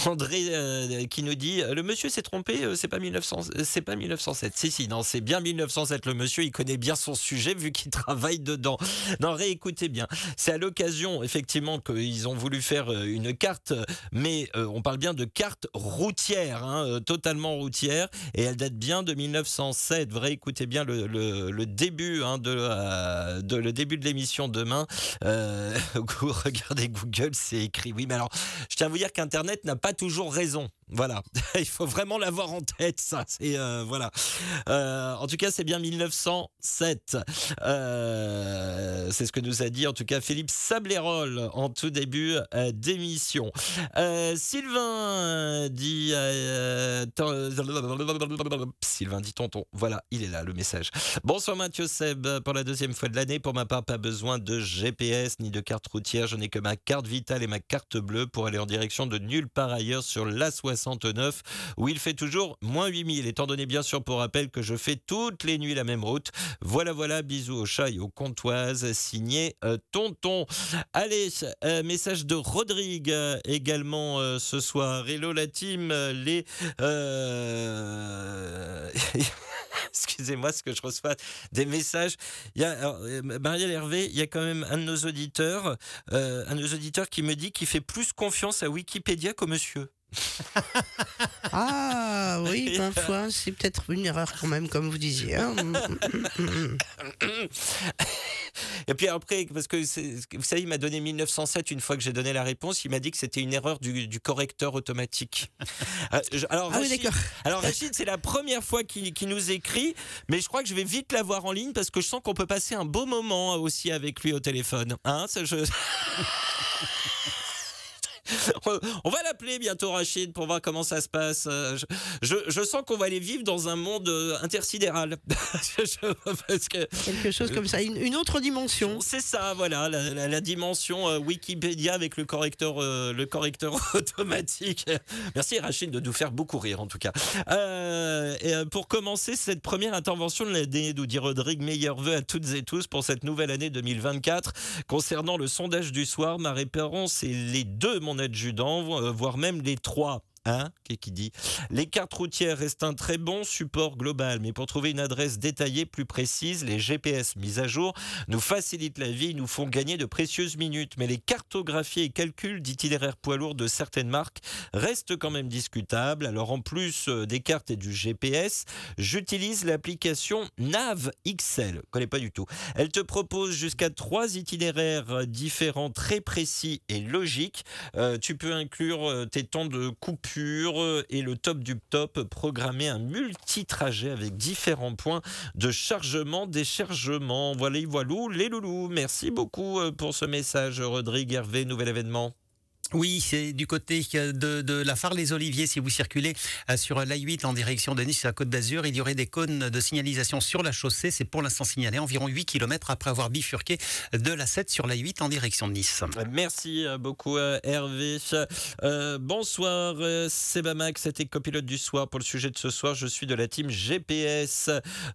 André euh, qui nous dit le monsieur s'est trompé. Euh, C'est pas 1900, c'est pas 1907. Si, si, non, c'est bien 1907. Le monsieur, il connaît bien son sujet vu qu'il travaille dedans. Non, réécoutez bien. C'est à l'occasion, effectivement, qu'ils ont voulu faire euh, une carte, mais euh, on parle bien de carte routière, hein, euh, totalement routière, et elle date bien de 1907. Réécoutez bien le, début hein, de, le début de l'émission demain. Euh, regardez Google, c'est écrit. Oui, mais alors, je tiens à vous dire qu'Internet n'a pas toujours raison. Voilà, il faut vraiment l'avoir en tête, ça. C'est euh, voilà. Euh, en tout cas, c'est bien 1907. Euh, c'est ce que nous a dit en tout cas Philippe Sablérol en tout début d'émission. Sylvain dit Sylvain dit tonton. Voilà, il est là le message. Bonsoir Mathieu Seb pour la deuxième fois de l'année. Pour ma part, pas besoin de GPS ni de carte routière. Je n'ai que ma carte vitale et ma carte bleue pour aller en direction de nulle part ailleurs sur l'A69 où il fait toujours moins 8000. Étant donné bien sûr pour rappel que je fais toutes les nuits la même route. Voilà, voilà, bisous au chat et aux comptoises. Signé euh, Tonton. Allez, euh, message de Rodrigue euh, également ce soir. Hello la team, les... Excusez-moi, ce que je reçois des messages. Marielle Hervé, il y a quand même un de nos auditeurs, un de nos auditeurs qui me dit qu'il fait plus confiance à Wikipédia qu'au monsieur. Ah oui, parfois, c'est peut-être une erreur quand même, comme vous disiez. hein. Et puis après, parce que vous savez, il m'a donné 1907 une fois que j'ai donné la réponse, il m'a dit que c'était une erreur du, du correcteur automatique. Euh, alors, Ah oui, d'accord. alors Rachid, c'est la première fois qu'il nous écrit, mais je crois que je vais vite l'avoir en ligne parce que je sens qu'on peut passer un beau moment aussi avec lui au téléphone. Hein, ça, je- On va l'appeler bientôt Rachid pour voir comment ça se passe. Euh, Je, je- je sens qu'on va aller vivre dans un monde euh, intersidéral. Parce que Quelque chose comme ça, une, une autre dimension. c'est ça, voilà, la, la- la dimension euh, Wikipédia avec le correcteur, euh, le correcteur automatique. Merci Rachid de nous faire beaucoup rire en tout cas. Euh, et, pour commencer cette première intervention de l'année, nous dit Rodrigue, meilleurs vœux à toutes et tous pour cette nouvelle année 2024. Concernant le sondage du soir, ma référence est les deux, mon adjudant, euh, voire même les trois. Hein qui dit Les cartes routières restent un très bon support global, mais pour trouver une adresse détaillée plus précise, les GPS mis à jour nous facilitent la vie, nous font gagner de précieuses minutes. Mais les cartographies et calculs d'itinéraires poids lourds de certaines marques restent quand même discutables. Alors en plus euh, des cartes et du GPS, j'utilise l'application Nav XL. Connais pas du tout. Elle te propose jusqu'à trois itinéraires différents, très précis et logiques. Euh, tu peux inclure euh, tes temps de coupure et le top du top, programmer un multi-trajet avec différents points de chargement, déchargement. Voilà, voilà, les loulous. Merci beaucoup euh, pour ce message, Rodrigue Hervé, nouvel événement. Oui, c'est du côté euh, de, la phare Les Oliviers. Si vous circulez euh, sur l'A8 en direction de Nice, à la Côte d'Azur, il y aurait des cônes de signalisation sur la chaussée. C'est pour l'instant signalé environ 8 km après avoir bifurqué de la 7 sur l'A8 en direction de Nice. Merci euh, beaucoup Hervé. Euh, bonsoir Sebamax, c'était copilote du soir pour le sujet de ce soir. Je suis de la team GPS,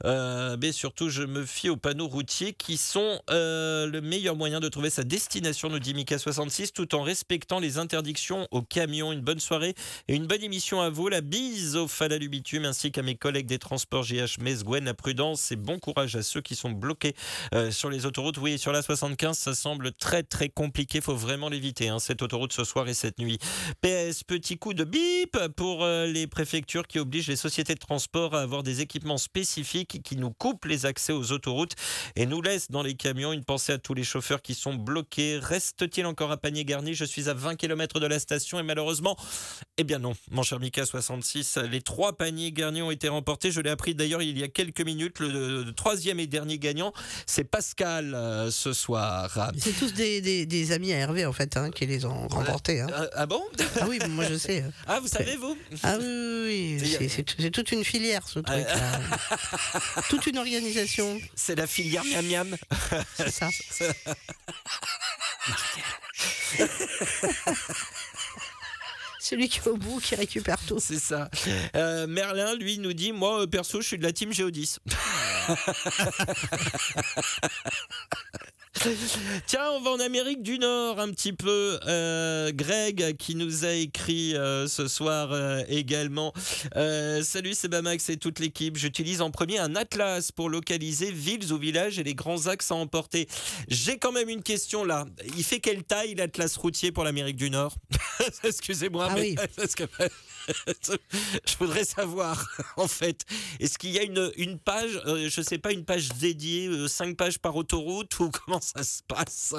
mais surtout je me fie aux panneaux routiers qui sont le meilleur moyen de trouver sa destination, nous dit Mika 66, tout en respectant les interdictions aux camions. Une bonne soirée et une bonne émission à vous. La bise au bitume ainsi qu'à mes collègues des transports GH Metz, Gwen, la prudence et bon courage à ceux qui sont bloqués euh, sur les autoroutes. Oui, sur la 75, ça semble très très compliqué. faut vraiment l'éviter, hein, cette autoroute ce soir et cette nuit. PS, petit coup de bip pour euh, les préfectures qui obligent les sociétés de transport à avoir des équipements spécifiques qui nous coupent les accès aux autoroutes et nous laissent dans les camions. Une pensée à tous les chauffeurs qui sont bloqués. Reste-t-il encore un panier garni Je suis à 20 km de la station et malheureusement, eh bien non, mon cher Mika 66, les trois paniers garnis ont été remportés. Je l'ai appris d'ailleurs il y a quelques minutes. Le, le troisième et dernier gagnant, c'est Pascal euh, ce soir. C'est tous des, des- des amis à Hervé, en fait, hein, qui les ont remportés. hein. Euh, ah bon Ah oui, moi je sais. Ah, vous savez, vous Ah oui, oui, c'est toute une filière, ce truc. toute une organisation, C'est la filière miam miam. c'est ça. Celui qui est au bout, qui récupère tout. C'est ça. Euh, Merlin, lui, nous dit Moi, euh, perso, je suis de la team Géodis. Tiens, on va en Amérique du Nord un petit peu. Euh, Greg qui nous a écrit euh, ce soir euh, également. Salut, c'est Bamax et toute l'équipe. J'utilise en premier un atlas pour localiser villes ou villages et les grands axes à emporter. J'ai quand même une question là. Il fait quelle taille l'atlas routier pour l'Amérique du Nord? Excusez-moi, Ah mais oui. parce que je voudrais savoir en fait. Est-ce qu'il y a une, une page, je sais pas, une page dédiée, cinq pages par autoroute ou comment ça se passe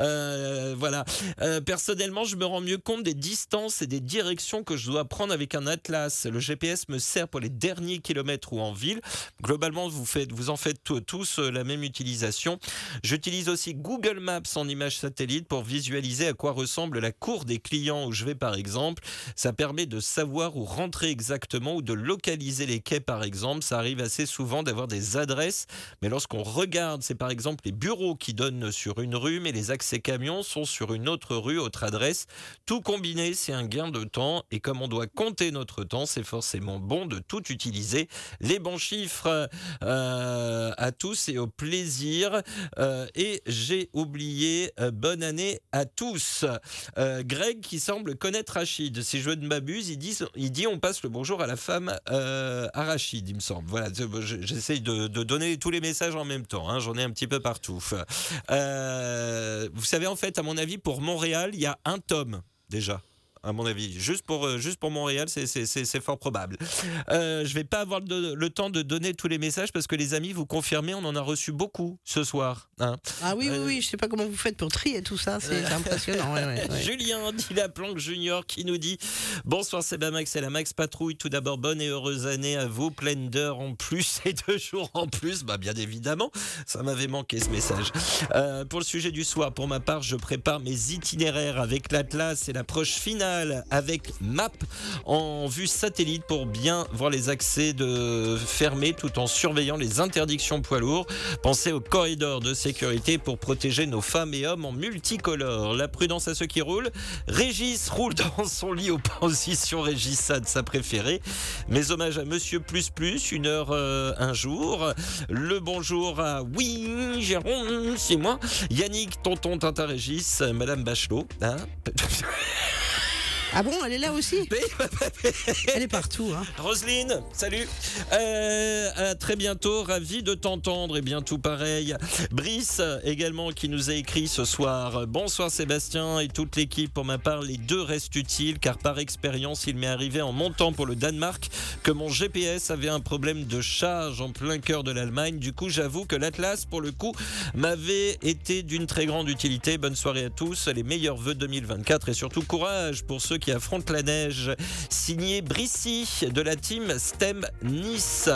Euh, Voilà. Euh, personnellement, je me rends mieux compte des distances et des directions que je dois prendre avec un atlas. Le GPS me sert pour les derniers kilomètres ou en ville. Globalement, vous, faites, vous en faites tous- euh, la même utilisation. J'utilise aussi Google Maps en image satellite pour visualiser à quoi ressemble la cour des clients où je vais par exemple. Ça permet de savoir où rentrer exactement ou de localiser les quais par exemple. Ça arrive assez souvent d'avoir des adresses, mais lorsqu'on regarde, c'est par exemple les bureaux qui donnent sur une rue, mais les accès camions sont sur une autre rue, autre adresse. Tout combiné, c'est un gain de temps et comme on doit compter notre temps, c'est forcément bon de tout utiliser. Les bons chiffres euh, à tous et au plaisir. Euh, et j'ai oublié euh, bonne année à tous. Greg qui semble connaître Rachid. Si je ne m'abuse, il dit, il dit on passe le bonjour à la femme à Rachid, il me semble. Voilà, je- j'essaye de, de donner tous les messages en même temps. hein, J'en ai un petit peu partout. Euh, vous savez, en fait, à mon avis, pour Montréal, il y a un tome déjà. À mon avis, juste pour, euh, juste pour Montréal, c'est- fort probable. Euh, je vais pas avoir le, le temps de donner tous les messages parce que les amis, vous confirmez, on en a reçu beaucoup ce soir. hein. Ah oui, oui, Euh, oui, je sais pas comment vous faites pour trier tout ça, c'est impressionnant. ouais, ouais, ouais. Julien dit la planque junior qui nous dit Bonsoir c'est Bamax et la Max Patrouille. Tout d'abord bonne et heureuse année à vous, pleine d'heures en plus et de jours en plus. Bah bien évidemment, ça m'avait manqué ce message. Euh, pour le sujet du soir, pour ma part, je prépare mes itinéraires avec l'Atlas et l'approche finale avec Map en vue satellite pour bien voir les accès de fermés tout en surveillant les interdictions poids lourds. Pensez au corridor de sécurité pour protéger nos femmes et hommes en multicolore. La prudence à ceux qui roulent. Régis roule dans son lit aux positions régissades, sa préférée. Mes hommages à Monsieur Plus Plus, une heure euh, un jour. Le bonjour à Oui, Jérôme, c'est moi. Yannick, tonton Tintin Régis, Madame Bachelot. hein. Ah bon, elle est là aussi Elle est partout. Hein. Roselyne, salut. Euh, à très bientôt, ravi de t'entendre et bien tout pareil. Brice également qui nous a écrit ce soir. Bonsoir Sébastien et toute l'équipe. Pour ma part, les deux restent utiles car par expérience, il m'est arrivé en montant pour le Danemark que mon GPS avait un problème de charge en plein cœur de l'Allemagne. Du coup, j'avoue que l'Atlas, pour le coup, m'avait été d'une très grande utilité. Bonne soirée à tous, les meilleurs vœux 2024 et surtout courage pour ceux qui affrontent la neige. Signé Brissy de la team STEM Nice.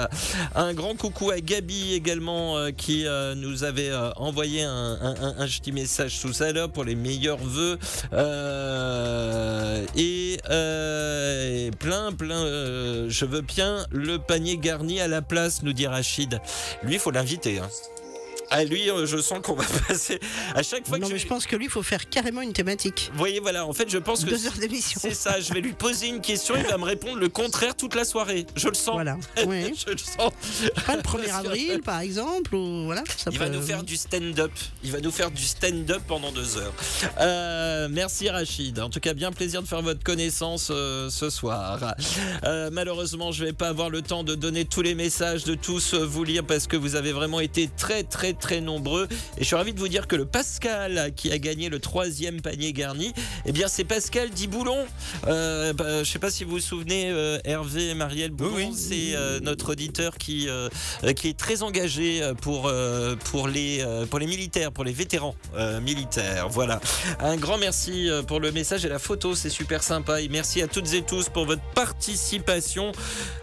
Un grand coucou à Gabi également euh, qui euh, nous avait euh, envoyé un, petit message à l'heure pour les meilleurs vœux. Et, plein, plein. je veux bien le panier garni à la place, nous dit Rachid. Lui, il faut l'inviter. hein. Ah, lui, euh, je sens qu'on va passer à chaque fois Non, que mais je... je pense que lui, il faut faire carrément une thématique. Vous voyez, voilà, en fait, je pense que Deux heures d'émission. c'est ça. Je vais lui poser une question, il va me répondre le contraire toute la soirée. Je le sens. Voilà. Oui. je le sens. Pas le 1er avril, par exemple, ou voilà. Ça Il va nous faire du stand-up. Il va nous faire du stand-up pendant deux heures. Euh, merci Rachid. En tout cas, bien plaisir de faire votre connaissance euh, ce soir. Euh, malheureusement, je vais pas avoir le temps de donner tous les messages, de tous vous lire parce que vous avez vraiment été très très très nombreux. Et je suis ravi de vous dire que le Pascal qui a gagné le troisième panier garni, eh bien c'est Pascal Diboulon. Euh, bah, je sais pas si vous vous souvenez, euh, Hervé et Marielle Boulon, c'est euh, notre auditeur qui qui est très engagé pour pour les pour les militaires, pour les vétérans militaires. Voilà. Un grand merci pour le message et la photo, c'est super sympa. Et merci à toutes et tous pour votre participation.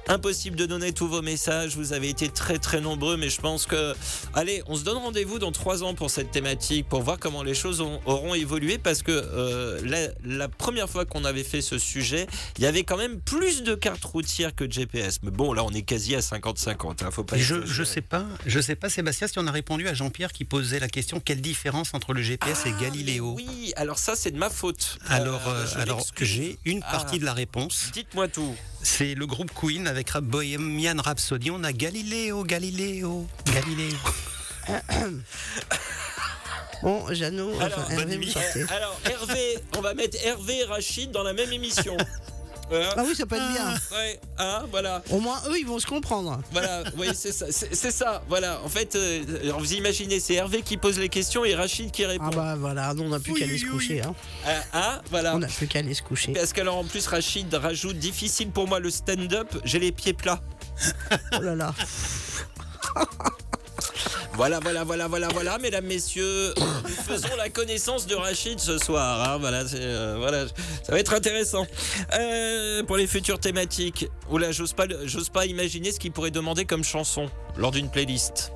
Impossible de donner tous vos messages. Vous avez été très très nombreux, mais je pense que allez, on se donne rendez-vous dans trois ans pour cette thématique pour voir comment les choses ont- auront évolué parce que euh, la, la première fois qu'on avait fait ce sujet, il y avait quand même plus de cartes routières que de GPS. Mais bon, là, on est quasi à 50-50. hein, faut pas je, je sais pas, je sais pas, Sébastien, si on a répondu à Jean-Pierre qui posait la question quelle différence entre le GPS et Ah, Galiléo Oui, alors ça, c'est de ma faute. Alors, Euh, euh, je alors j'ai une Ah. partie de la réponse. Dites-moi tout. C'est le groupe Queen avec Bohemian Rhapsody. On a Galiléo, Galiléo, Galiléo. Bon, Jeannot, enfin, Hervé, vous. Alors, Hervé, on va mettre Hervé et Rachid dans la même émission. Voilà. Ah oui, ça peut être bien. Ouais, hein, voilà. Au moins, eux, ils vont se comprendre. Voilà, oui, c'est ça, c'est ça, voilà. En fait, euh, vous imaginez, c'est Hervé qui pose les questions et Rachid qui répond. Ah bah voilà, nous, on n'a plus qu'à aller se coucher. Hein. Ah, ah, voilà. On n'a plus qu'à aller se coucher. Parce qu'alors en plus Rachid rajoute difficile pour moi le stand-up, j'ai les pieds plats. Oh là là. Voilà, voilà, voilà, voilà, voilà, mesdames, messieurs, faisons la connaissance de Rachid ce soir. hein, voilà, euh, ça va être intéressant. Euh, pour les futures thématiques, oula, j'ose pas, j'ose pas imaginer ce qu'il pourrait demander comme chanson lors d'une playlist.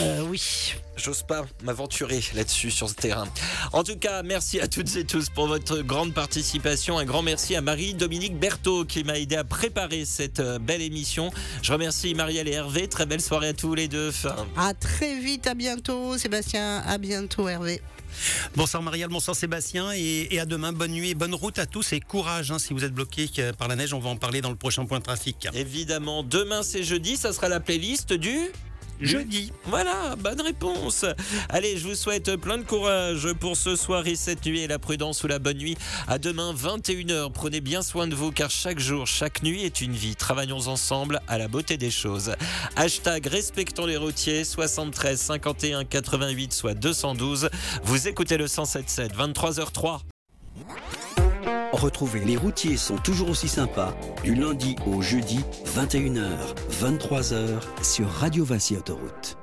Euh, oui. J'ose pas m'aventurer là-dessus sur ce terrain. En tout cas, merci à toutes et tous pour votre grande participation. Un grand merci à Marie-Dominique Berthaud qui m'a aidé à préparer cette euh, belle émission. Je remercie Marielle et Hervé. Très belle soirée à tous les deux. À très vite, à bientôt, Sébastien. À bientôt, Hervé. Bonsoir Marielle, bonsoir Sébastien et, et à demain. Bonne nuit et bonne route à tous et courage hein, si vous êtes bloqué euh, par la neige. On va en parler dans le prochain point de trafic. évidemment, demain c'est jeudi. Ça sera la playlist du. Jeudi. Voilà, bonne réponse. Allez, je vous souhaite plein de courage pour ce soir et cette nuit et la prudence ou la bonne nuit. À demain, 21h. Prenez bien soin de vous car chaque jour, chaque nuit est une vie. Travaillons ensemble à la beauté des choses. Hashtag respectons les routiers 73 51 88 soit 212. Vous écoutez le 177 23h03. Retrouvez Les routiers sont toujours aussi sympas du lundi au jeudi 21h, 23h sur Radio Vinci Autoroute.